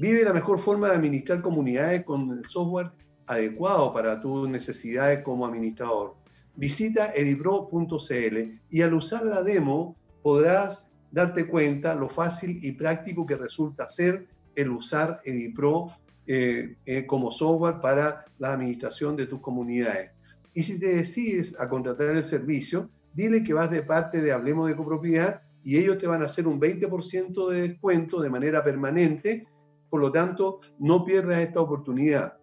Vive la mejor forma de administrar comunidades con el software adecuado para tus necesidades como administrador. Visita edipro.cl y al usar la demo podrás darte cuenta lo fácil y práctico que resulta ser el usar Edipro eh, eh, como software para la administración de tus comunidades. Y si te decides a contratar el servicio, dile que vas de parte de Hablemos de Copropiedad y ellos te van a hacer un 20% de descuento de manera permanente. Por lo tanto, no pierdas esta oportunidad.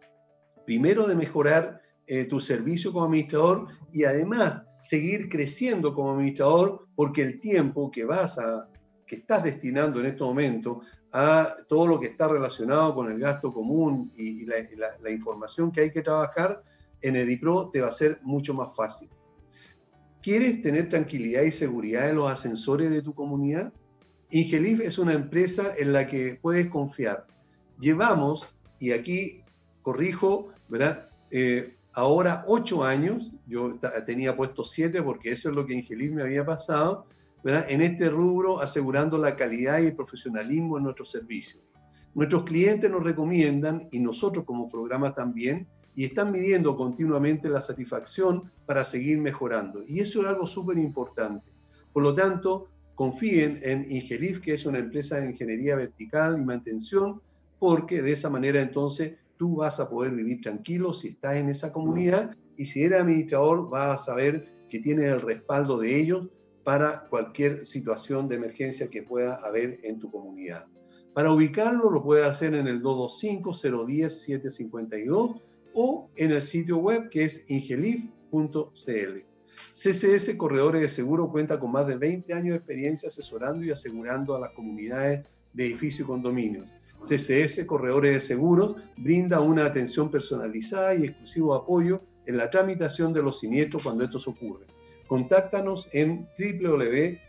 Primero de mejorar eh, tu servicio como administrador y además seguir creciendo como administrador porque el tiempo que vas a que estás destinando en este momento a todo lo que está relacionado con el gasto común y, la información que hay que trabajar en Edipro te va a ser mucho más fácil. ¿Quieres tener tranquilidad y seguridad en los ascensores de tu comunidad? Ingelif es una empresa en la que puedes confiar. Llevamos, y aquí corrijo, ¿verdad? Eh, ahora ocho años, yo tenía puesto siete porque eso es lo que Ingelis me había pasado. En este rubro asegurando la calidad y el profesionalismo en nuestros servicios. Nuestros clientes nos recomiendan, y nosotros como programa también, y están midiendo continuamente la satisfacción para seguir mejorando. Y eso es algo súper importante. Por lo tanto, confíen en Ingelif, que es una empresa de ingeniería vertical y mantención, porque de esa manera entonces tú vas a poder vivir tranquilo si estás en esa comunidad y si eres administrador vas a saber que tienes el respaldo de ellos para cualquier situación de emergencia que pueda haber en tu comunidad. Para ubicarlo lo puedes hacer en el 225-010-752 o en el sitio web que es ingelif.cl. CCS Corredores de Seguro cuenta con más de 20 años de experiencia asesorando y asegurando a las comunidades de edificios y condominios. CCS Corredores de Seguros brinda una atención personalizada y exclusivo apoyo en la tramitación de los siniestros cuando estos ocurren. Contáctanos en www.ccs.cl.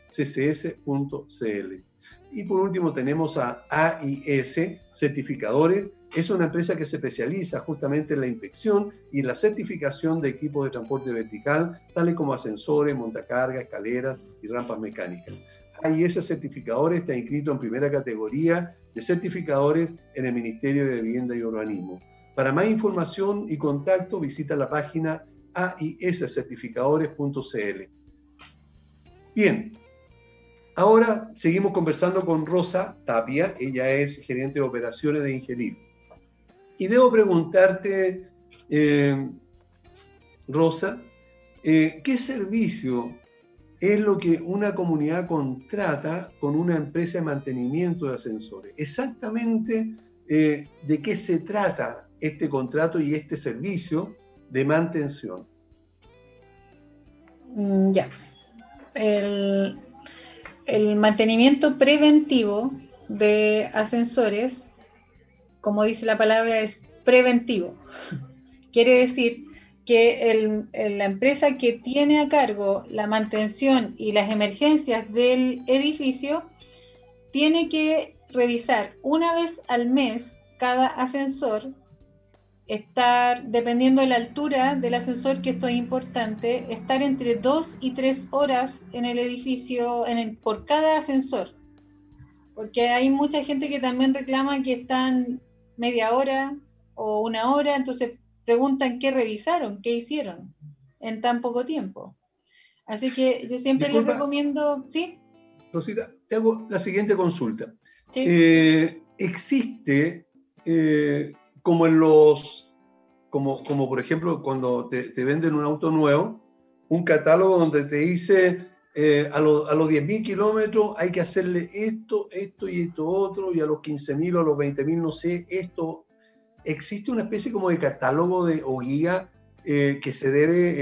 Y por último tenemos a AIS Certificadores. Es una empresa que se especializa justamente en la inspección y la certificación de equipos de transporte vertical, tales como ascensores, montacargas, escaleras y rampas mecánicas. AIS Certificadores está inscrito en primera categoría de certificadores en el Ministerio de Vivienda y Urbanismo. Para más información y contacto visita la página aiscertificadores.cl. Bien, ahora seguimos conversando con Rosa Tapia, ella es gerente de operaciones de Ingelib. Y debo preguntarte, eh, Rosa, eh, ¿qué servicio es lo que una comunidad contrata con una empresa de mantenimiento de ascensores. Exactamente eh, de qué se trata este contrato y este servicio de mantención. Mm, ya. El, el mantenimiento preventivo de ascensores, como dice la palabra, es preventivo. Quiere decir que la empresa que tiene a cargo la mantención y las emergencias del edificio tiene que revisar una vez al mes cada ascensor, estar, dependiendo de la altura del ascensor, que esto es importante, estar entre dos y tres horas en el edificio en por cada ascensor. Porque hay mucha gente que también reclama que están media hora o una hora, entonces preguntan qué revisaron, qué hicieron en tan poco tiempo. Así que yo siempre les recomiendo, ¿sí? Rosita, te hago la siguiente consulta. Eh, ¿Existe, eh, como en los, como, como por ejemplo cuando te, venden un auto nuevo, un catálogo donde te dice eh, a, a, los 10.000 kilómetros hay que hacerle esto, esto y esto otro, y a los 15.000 o a los 20.000, no sé, esto, existe una especie como de catálogo de, o guía eh, que se debe,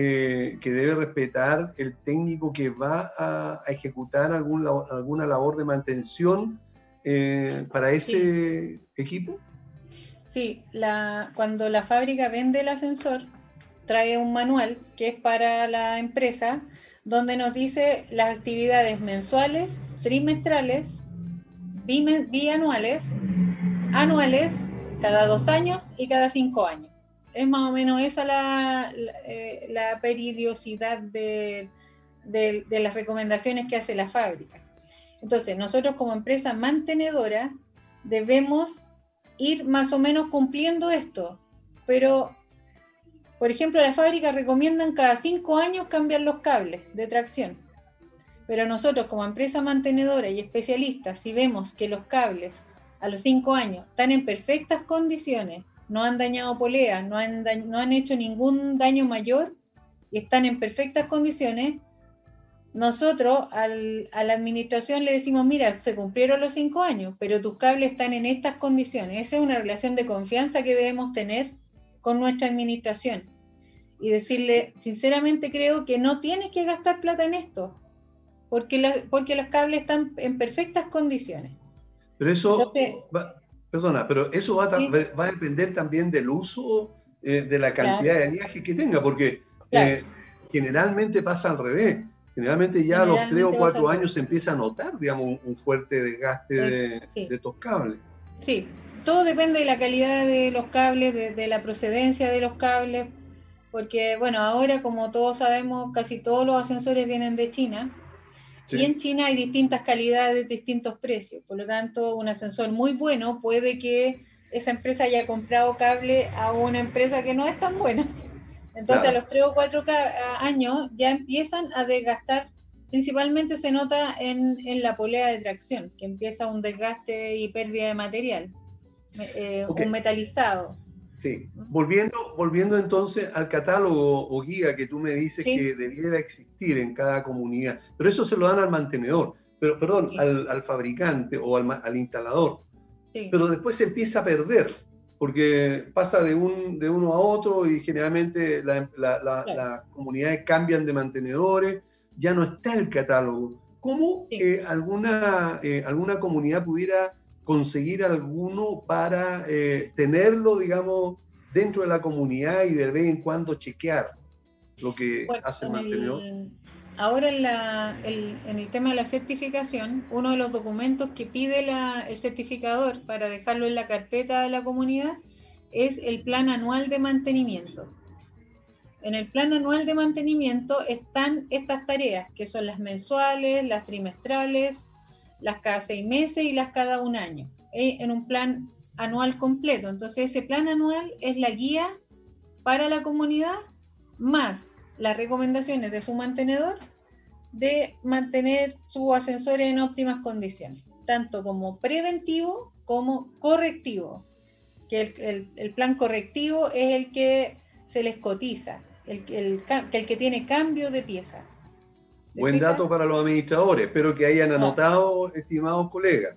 eh, que debe respetar el técnico que va a, ejecutar algún, alguna labor de mantención eh, para ese equipo? Sí, la, cuando la fábrica vende el ascensor, trae un manual que es para la empresa, donde nos dice las actividades mensuales, trimestrales, bianuales, anuales cada dos años y cada cinco años. Es más o menos esa la, la, eh, peridiosidad de, las recomendaciones que hace la fábrica. Entonces, nosotros como empresa mantenedora debemos ir más o menos cumpliendo esto, pero, por ejemplo, la fábrica recomiendan cada cinco años cambiar los cables de tracción. Pero nosotros como empresa mantenedora y especialistas, si vemos que los cables a los cinco años, están en perfectas condiciones, no han dañado poleas, no han, no han hecho ningún daño mayor y están en perfectas condiciones, nosotros a la administración le decimos, mira, se cumplieron los cinco años, pero tus cables están en estas condiciones. Esa es una relación de confianza que debemos tener con nuestra administración. Y decirle, sinceramente creo que no tienes que gastar plata en esto, porque, porque los cables están en perfectas condiciones. Pero eso, perdona, pero eso va, va, a depender también del uso eh, de la cantidad de viajes que tenga, porque eh, generalmente pasa al revés. Generalmente ya a los tres o cuatro años se empieza a notar, digamos, un, fuerte desgaste de, estos cables. Sí, todo depende de la calidad de los cables, de, la procedencia de los cables, porque bueno, ahora como todos sabemos, casi todos los ascensores vienen de China. Y en China hay distintas calidades, distintos precios. Por lo tanto, un ascensor muy bueno puede que esa empresa haya comprado cable a una empresa que no es tan buena. Entonces, a los tres o cuatro años ya empiezan a desgastar. Principalmente se nota en, la polea de tracción, que empieza un desgaste y pérdida de material, eh, un metalizado. Sí, volviendo, volviendo entonces al catálogo o guía que tú me dices que debiera existir en cada comunidad, pero eso se lo dan al mantenedor, pero perdón, al, fabricante o al, al instalador, pero después se empieza a perder, porque pasa de, un, de uno a otro y generalmente las la, comunidades cambian de mantenedores, ya no está el catálogo. ¿Cómo eh, alguna, eh, alguna comunidad pudiera conseguir alguno para eh, tenerlo, digamos, dentro de la comunidad y de vez en cuando chequear lo que hace el mantenedor? ahora en, la, en, el tema de la certificación, uno de los documentos que pide el certificador para dejarlo en la carpeta de la comunidad es el plan anual de mantenimiento. En el plan anual de mantenimiento están estas tareas, que son las mensuales, las trimestrales, las cada seis meses y las cada un año, eh, en un plan anual completo. Entonces ese plan anual es la guía para la comunidad más las recomendaciones de su mantenedor de mantener su ascensor en óptimas condiciones, tanto como preventivo como correctivo. Que el, plan correctivo es el que se les cotiza, el, el que tiene cambio de pieza. Buen dato para los administradores, espero que hayan anotado, estimados colegas.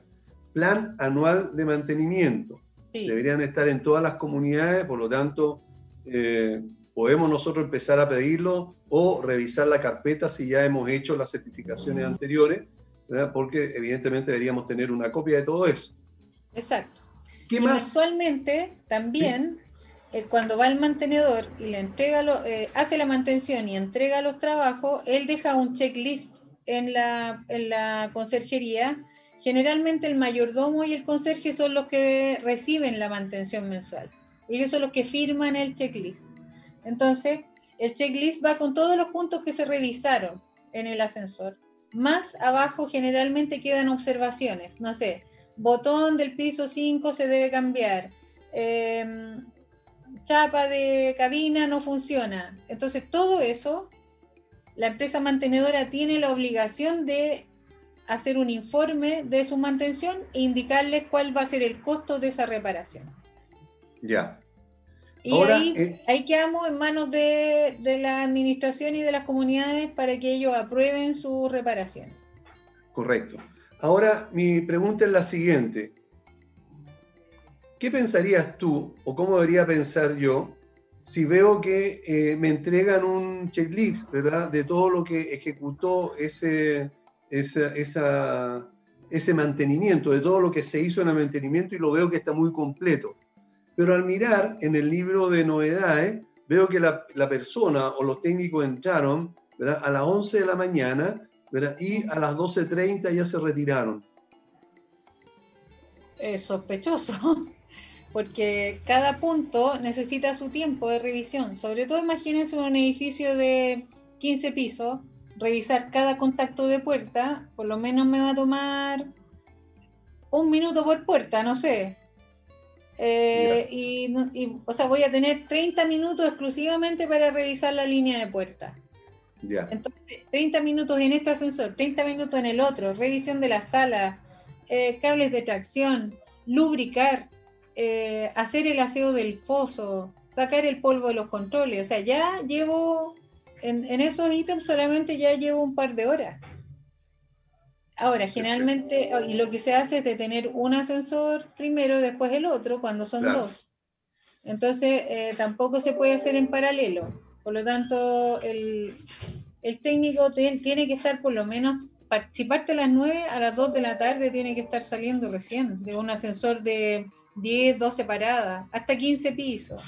Plan anual de mantenimiento. Deberían estar en todas las comunidades, por lo tanto, eh, podemos nosotros empezar a pedirlo o revisar la carpeta si ya hemos hecho las certificaciones anteriores, porque evidentemente deberíamos tener una copia de todo eso. Exacto. ¿Qué y más? también, eh, cuando va al mantenedor y le entrega lo, eh, hace la mantención y entrega los trabajos, él deja un checklist en la, en la conserjería. Generalmente el mayordomo y el conserje son los que reciben la mantención mensual. Ellos son los que firman el checklist. Entonces, el checklist va con todos los puntos que se revisaron en el ascensor. Más abajo generalmente quedan observaciones, no sé, botón del piso 5 se debe cambiar, em, chapa de cabina no funciona. Entonces, todo eso, la empresa mantenedora tiene la obligación de hacer un informe de su mantención e indicarles cuál va a ser el costo de esa reparación. Ya. Y ahí, eh, ahí, quedamos en manos de, la administración y de las comunidades para que ellos aprueben su reparación. Correcto. Ahora mi pregunta es la siguiente. ¿Qué pensarías tú o cómo debería pensar yo si veo que eh, me entregan un checklist, ¿verdad? De todo lo que ejecutó ese, esa, ese mantenimiento, de todo lo que se hizo en el mantenimiento y lo veo que está muy completo pero al mirar en el libro de novedades, veo que la, persona o los técnicos entraron a las 11 de la mañana y a las 12.30 ya se retiraron. Es sospechoso, porque cada punto necesita su tiempo de revisión. Sobre todo imagínense un edificio de 15 pisos, revisar cada contacto de puerta, por lo menos me va a tomar un minuto por puerta, no sé, eh, y, o sea, voy a tener 30 minutos exclusivamente para revisar la línea de puerta. Entonces, 30 minutos en este ascensor, 30 minutos en el otro, revisión de la sala, eh, cables de tracción, lubricar, eh, hacer el aseo del pozo, sacar el polvo de los controles. O sea, ya llevo, en, en esos ítems solamente ya llevo un par de horas. Ahora, generalmente, y lo que se hace es de tener un ascensor primero, después el otro, cuando son dos. Entonces, eh, tampoco se puede hacer en paralelo. Por lo tanto, el, técnico tiene que estar por lo menos, si parte a las 9, a las 2 de la tarde tiene que estar saliendo recién de un ascensor de 10, 12 paradas, hasta 15 pisos.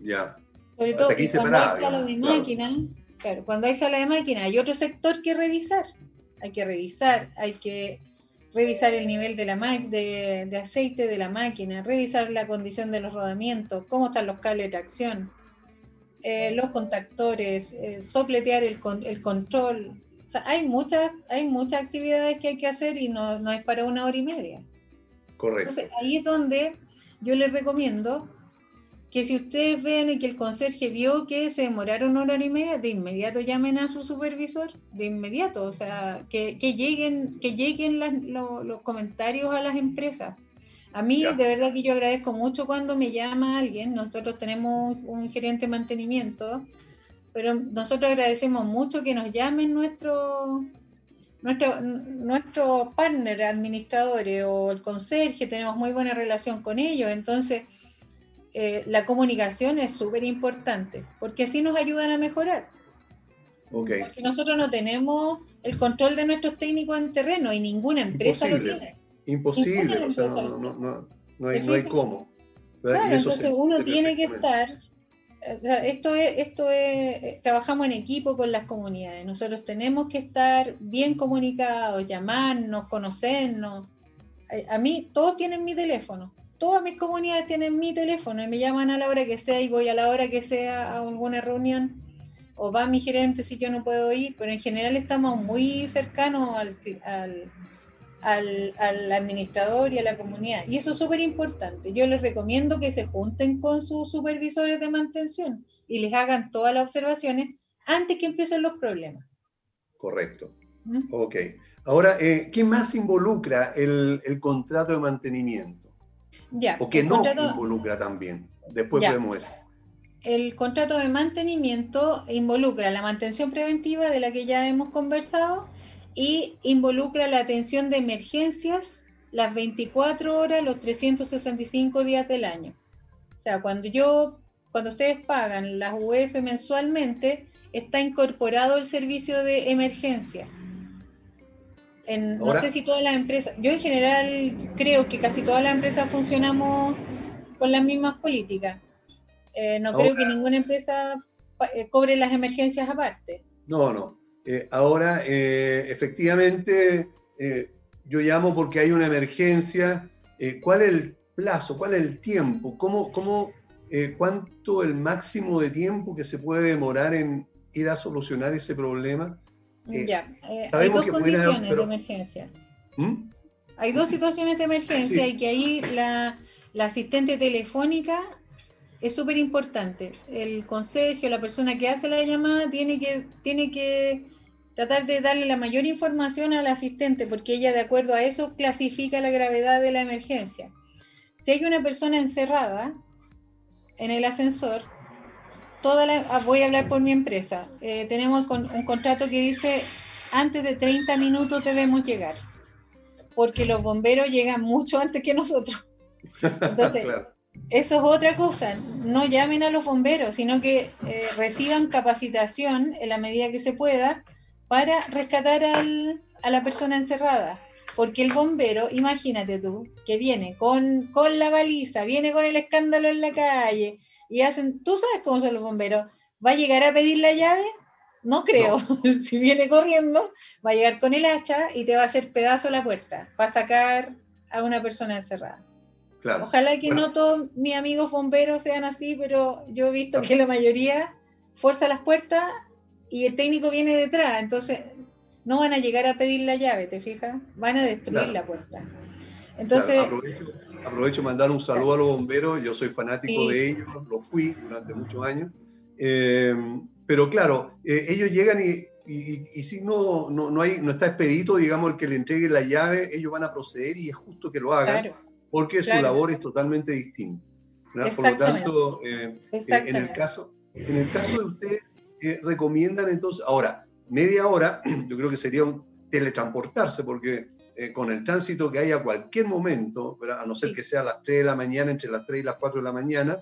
Ya. Sobre todo cuando hay sala de máquina, claro, cuando hay sala de máquina hay otro sector que revisar hay que revisar, hay que revisar el nivel de, la de, de, aceite de la máquina, revisar la condición de los rodamientos, cómo están los cables de tracción, eh, los contactores, eh, sopletear el, el control. hay, muchas, hay muchas actividades que hay que hacer y no, no es para una hora y media. Correcto. Entonces, ahí es donde yo les recomiendo que si ustedes ven que el conserje vio que se demoraron una hora y media, de inmediato llamen a su supervisor, de inmediato, o sea, que, lleguen, que lleguen los comentarios a las empresas. A mí, de verdad que yo agradezco mucho cuando me llama alguien, nosotros tenemos un gerente de mantenimiento, pero nosotros agradecemos mucho que nos llamen nuestros nuestro, nuestro partner administradores o el conserje, tenemos muy buena relación con ellos, entonces eh, la comunicación es súper importante, porque así nos ayudan a mejorar. Okay. Porque nosotros no tenemos el control de nuestros técnicos en terreno y ninguna empresa lo tiene. Imposible, o sea, no, no, no, no, hay, no hay cómo. Claro, entonces uno tiene que estar, sea, esto es, esto es, trabajamos en equipo con las comunidades, nosotros tenemos que estar bien comunicados, llamarnos, conocernos. A, a mí todos tienen mi teléfono, todas mis comunidades tienen mi teléfono y me llaman a la hora que sea y voy a la hora que sea a alguna reunión. O va mi gerente si yo no puedo ir, pero en general estamos muy cercanos al, al, administrador y a la comunidad. Y eso es súper importante. Yo les recomiendo que se junten con sus supervisores de mantención y les hagan todas las observaciones antes que empiecen los problemas. Correcto. ¿Mm? Ok. Ahora, eh, ¿qué más involucra el, el contrato de mantenimiento? o que no involucra también. Después vemos eso. El contrato de mantenimiento involucra la mantención preventiva de la que ya hemos conversado y involucra la atención de emergencias las 24 horas, los 365 días del año. O sea, cuando yo, cuando ustedes pagan las UF mensualmente, está incorporado el servicio de emergencia no sé si todas las empresas, yo en general creo que casi todas las empresas funcionamos con las mismas políticas. Eh, no creo que ninguna empresa eh, cobre las emergencias aparte. No, no. Eh, ahora, efectivamente, yo llamo porque hay una emergencia. ¿Cuál es el plazo? ¿Cuál es el tiempo? ¿Cómo, cómo, ¿Cuánto el máximo de tiempo que se puede demorar en ir a solucionar ese problema? Eh, ya, eh, hay dos condiciones de emergencia. ¿Mm? Hay dos situaciones de emergencia y que ahí la, asistente telefónica es súper importante. El consejo, la persona que hace la llamada, tiene que, tiene que tratar de darle la mayor información al asistente, porque ella de acuerdo a eso clasifica la gravedad de la emergencia. Si hay una persona encerrada en el ascensor, Ah, voy a hablar por mi empresa. Eh, tenemos un contrato que dice antes de 30 minutos debemos llegar, porque los bomberos llegan mucho antes que nosotros. Entonces, eso es otra cosa. No llamen a los bomberos, sino que eh, reciban capacitación en la medida que se pueda para rescatar a la persona encerrada. Porque el bombero, imagínate tú, que viene con, con la baliza, viene con el escándalo en la calle, y hacen, tú sabes cómo son los bomberos, ¿va a llegar a pedir la llave? No creo. si viene corriendo, va a llegar con el hacha y te va a hacer pedazo la puerta, va a sacar a una persona encerrada. Ojalá que no todos mis amigos bomberos sean así, pero yo he visto que la mayoría fuerza las puertas y el técnico viene detrás, entonces no van a llegar a pedir la llave, ¿te fijas? Van a destruir la puerta. Entonces, aprovecho mandar un saludo a los bomberos, yo soy fanático de ellos, lo fui durante muchos años, eh, pero claro, eh, ellos llegan y, y, si no, no, no, hay, no está expedito, digamos, el que le entregue la llave, ellos van a proceder y es justo que lo hagan, porque su labor es totalmente distinta. Por lo tanto, eh, en, el caso, en el caso de ustedes, recomiendan entonces, ahora, media hora, yo creo que sería un teletransportarse, porque eh, con el tránsito que hay a cualquier momento, a no ser que sea a las 3 de la mañana, entre las 3 y las 4 de la mañana,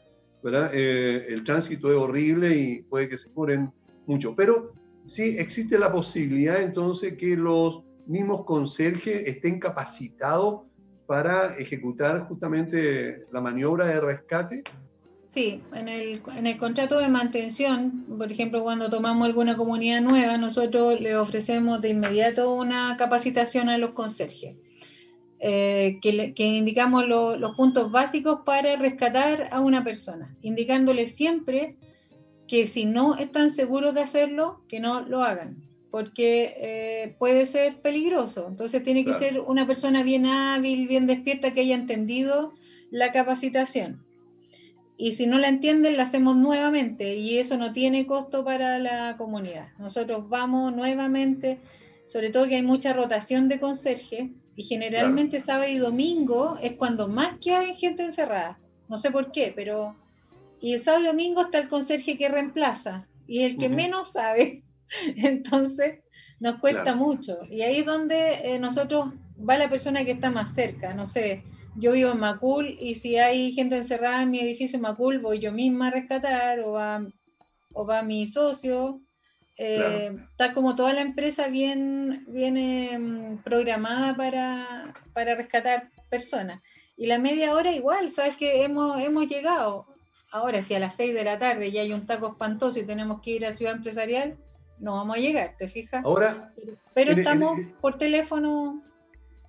eh, el tránsito es horrible y puede que se mueren mucho. Pero sí existe la posibilidad entonces que los mismos conserjes estén capacitados para ejecutar justamente la maniobra de rescate Sí, en el, en el contrato de mantención, por ejemplo, cuando tomamos alguna comunidad nueva, nosotros le ofrecemos de inmediato una capacitación a los conserjes. eh, que, indicamos los puntos básicos para rescatar a una persona, indicándole siempre que si no están seguros de hacerlo, que no lo hagan, porque eh, puede ser peligroso. Entonces tiene que ser una persona bien hábil, bien despierta, que haya entendido la capacitación. Y si no la entienden, la hacemos nuevamente y eso no tiene costo para la comunidad. Nosotros vamos nuevamente, sobre todo que hay mucha rotación de conserje y generalmente sábado y domingo es cuando más que hay gente encerrada. No sé por qué, pero y el sábado y domingo está el conserje que reemplaza y el que menos sabe. Entonces, nos cuesta mucho. Y ahí es donde eh, nosotros va la persona que está más cerca. No sé, yo vivo en Macul y si hay gente encerrada en mi edificio en Macul, voy yo misma a rescatar o va, o va mi socio. Eh, está como toda la empresa bien, bien em, programada para, para rescatar personas. Y la media hora igual, sabes que hemos, hemos llegado. Ahora, si a las 6 de la tarde ya hay un taco espantoso y tenemos que ir a Ciudad Empresarial, no vamos a llegar, ¿te fijas? Ahora. Pero, estamos por teléfono.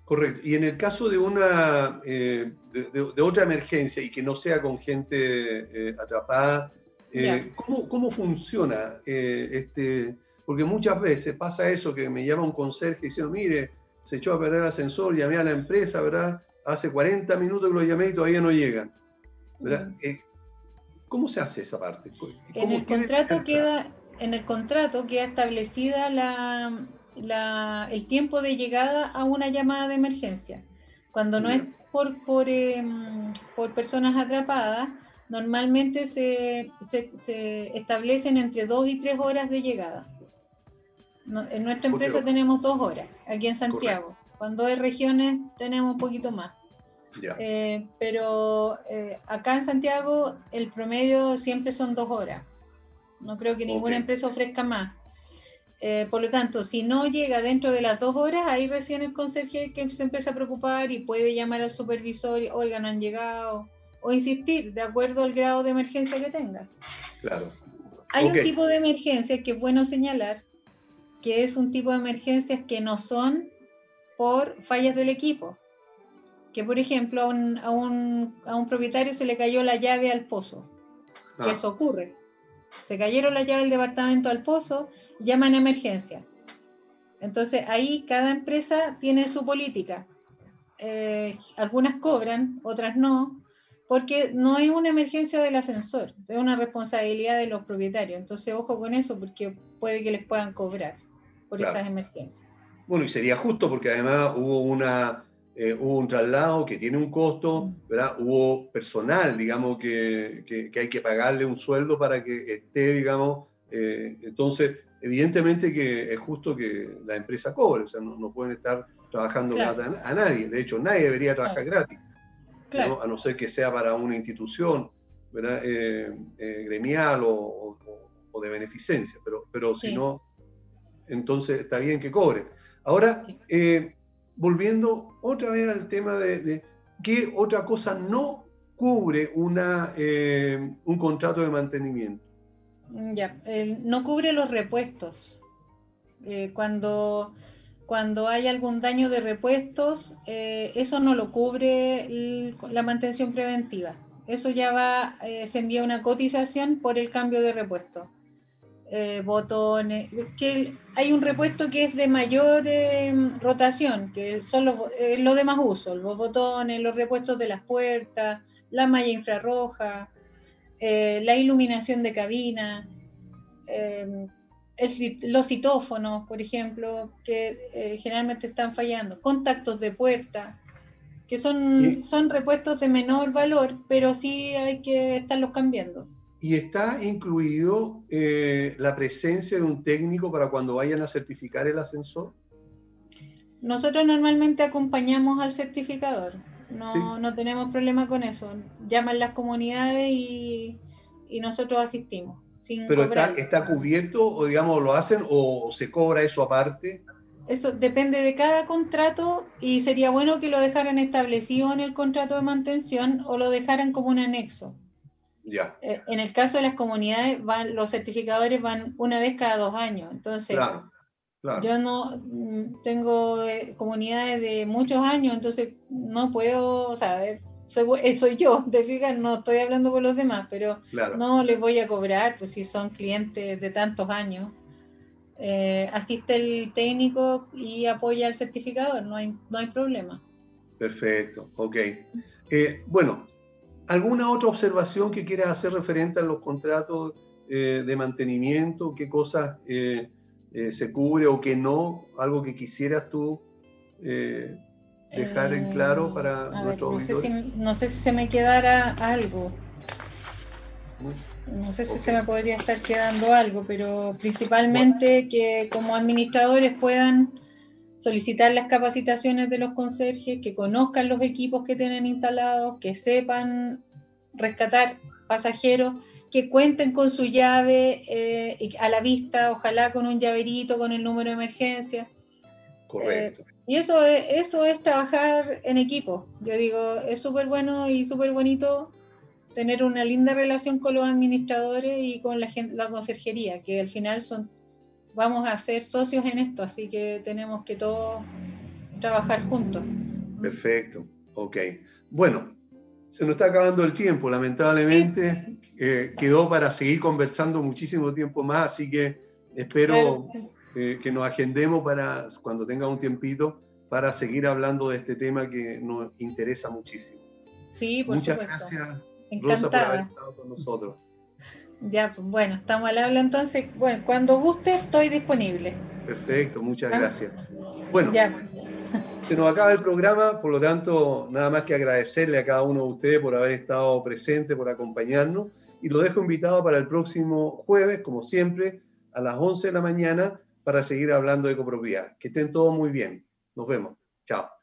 Correcto. Y en el caso de una eh, de, otra emergencia y que no sea con gente eh, atrapada, eh, ¿cómo, ¿cómo, funciona este? Porque muchas veces pasa eso que me llama un conserje diciendo, mire, se echó a perder el ascensor, llamé a la empresa, ¿verdad? Hace 40 minutos que lo llamé y todavía no llegan. ¿verdad? ¿Cómo se hace esa parte? En el, contrato queda, en el contrato queda establecida el tiempo de llegada a una llamada de emergencia. Cuando no es por, por, em, por, personas atrapadas, normalmente se, establecen entre dos y tres horas de llegada. en nuestra empresa tenemos dos horas, aquí en Santiago. Cuando hay regiones tenemos un poquito más. Eh, pero eh, acá en Santiago el promedio siempre son dos horas. No creo que ninguna empresa ofrezca más. Eh, por lo tanto, si no llega dentro de las dos horas, ahí recién el conserje que se empieza a preocupar y puede llamar al supervisor, y, oiga, no han llegado, o insistir de acuerdo al grado de emergencia que tenga. Claro. Hay un tipo de emergencia que es bueno señalar, que es un tipo de emergencias que no son por fallas del equipo que por ejemplo a un, a un, a un propietario se le cayó la llave al pozo. Ah. Eso ocurre. Se cayeron la llave del departamento al pozo, llaman emergencia. Entonces ahí cada empresa tiene su política. Eh, algunas cobran, otras no, porque no es una emergencia del ascensor, es una responsabilidad de los propietarios. Entonces ojo con eso porque puede que les puedan cobrar por esas emergencias. Bueno, y sería justo porque además hubo una eh, hubo un traslado que tiene un costo, ¿verdad? Hubo personal, digamos, que, que, hay que pagarle un sueldo para que esté, digamos, eh, entonces, evidentemente que es justo que la empresa cobre, o sea, no, pueden estar trabajando a, nadie, de hecho, nadie debería trabajar gratis, a no ser que sea para una institución, ¿verdad? Eh, gremial o, o, de beneficencia, pero, pero si no, entonces está bien que cobren. Ahora, volviendo otra vez al tema de, qué otra cosa no cubre una, eh, un contrato de mantenimiento. Ya, no cubre los repuestos. Eh, cuando, cuando hay algún daño de repuestos, eh, eso no lo cubre la mantención preventiva. Eso ya va, se envía una cotización por el cambio de repuesto. Eh, botones, que hay un repuesto que es de mayor em, rotación, que son los, eh, lo de más uso, los botones, los repuestos de las puertas, la malla infrarroja, eh, la iluminación de cabina, em, los citófonos, por ejemplo, que generalmente están fallando, contactos de puerta, que son, son repuestos de menor valor, pero sí hay que estarlos cambiando y está incluido eh, la presencia de un técnico para cuando vayan a certificar el ascensor. Nosotros normalmente acompañamos al certificador, no, no tenemos problema con eso. Llaman las comunidades y, y nosotros asistimos. Pero está, está, cubierto o digamos lo hacen o se cobra eso aparte. Eso depende de cada contrato y sería bueno que lo dejaran establecido en el contrato de mantención o lo dejaran como un anexo. Eh, en el caso de las comunidades, van, los certificadores van una vez cada dos años. Entonces, Yo no mm, tengo eh, comunidades de muchos años, entonces no puedo, o sea, eh, soy, soy yo, te fijas, no estoy hablando por los demás, pero no les voy a cobrar, pues si son clientes de tantos años. Eh, asiste el técnico y apoya el certificador, no hay, no hay problema. Perfecto, ok. bueno, ¿alguna otra observación que quieras hacer referente a los contratos de mantenimiento? ¿Qué cosas eh, se cubre o que no, algo que quisieras tú eh, dejar en claro eh, para nuestro no sé, si, no sé si se me quedara algo. No sé si se me podría estar quedando algo, pero principalmente que como administradores puedan solicitar las capacitaciones de los conserjes, que conozcan los equipos que tienen instalados, que sepan rescatar pasajeros que cuenten con su llave eh, a la vista, ojalá con un llaverito, con el número de emergencia. Correcto. Eh, y eso es, eso es trabajar en equipo. Yo digo, es súper bueno y súper bonito tener una linda relación con los administradores y con la, gente, la conserjería, que al final son, vamos a ser socios en esto, así que tenemos que todos trabajar juntos. Perfecto, ok. Bueno, se nos está acabando el tiempo, lamentablemente. Eh, quedó para seguir conversando muchísimo tiempo más, así que espero eh, que nos agendemos para cuando tenga un tiempito para seguir hablando de este tema que nos interesa muchísimo. Sí, por Muchas gracias, Rosa, por haber estado con nosotros. Ya, pues bueno, estamos al habla entonces. Bueno, cuando guste estoy disponible. Perfecto, muchas ¿Ah? gracias. Bueno, ya. Se nos acaba el programa, por lo tanto, nada más que agradecerle a cada uno de ustedes por haber estado presente, por acompañarnos. Y lo dejo invitado para el próximo jueves, como siempre, a las 11 de la mañana, para seguir hablando de copropiedad. Que estén todos muy bien. Nos vemos. Chao.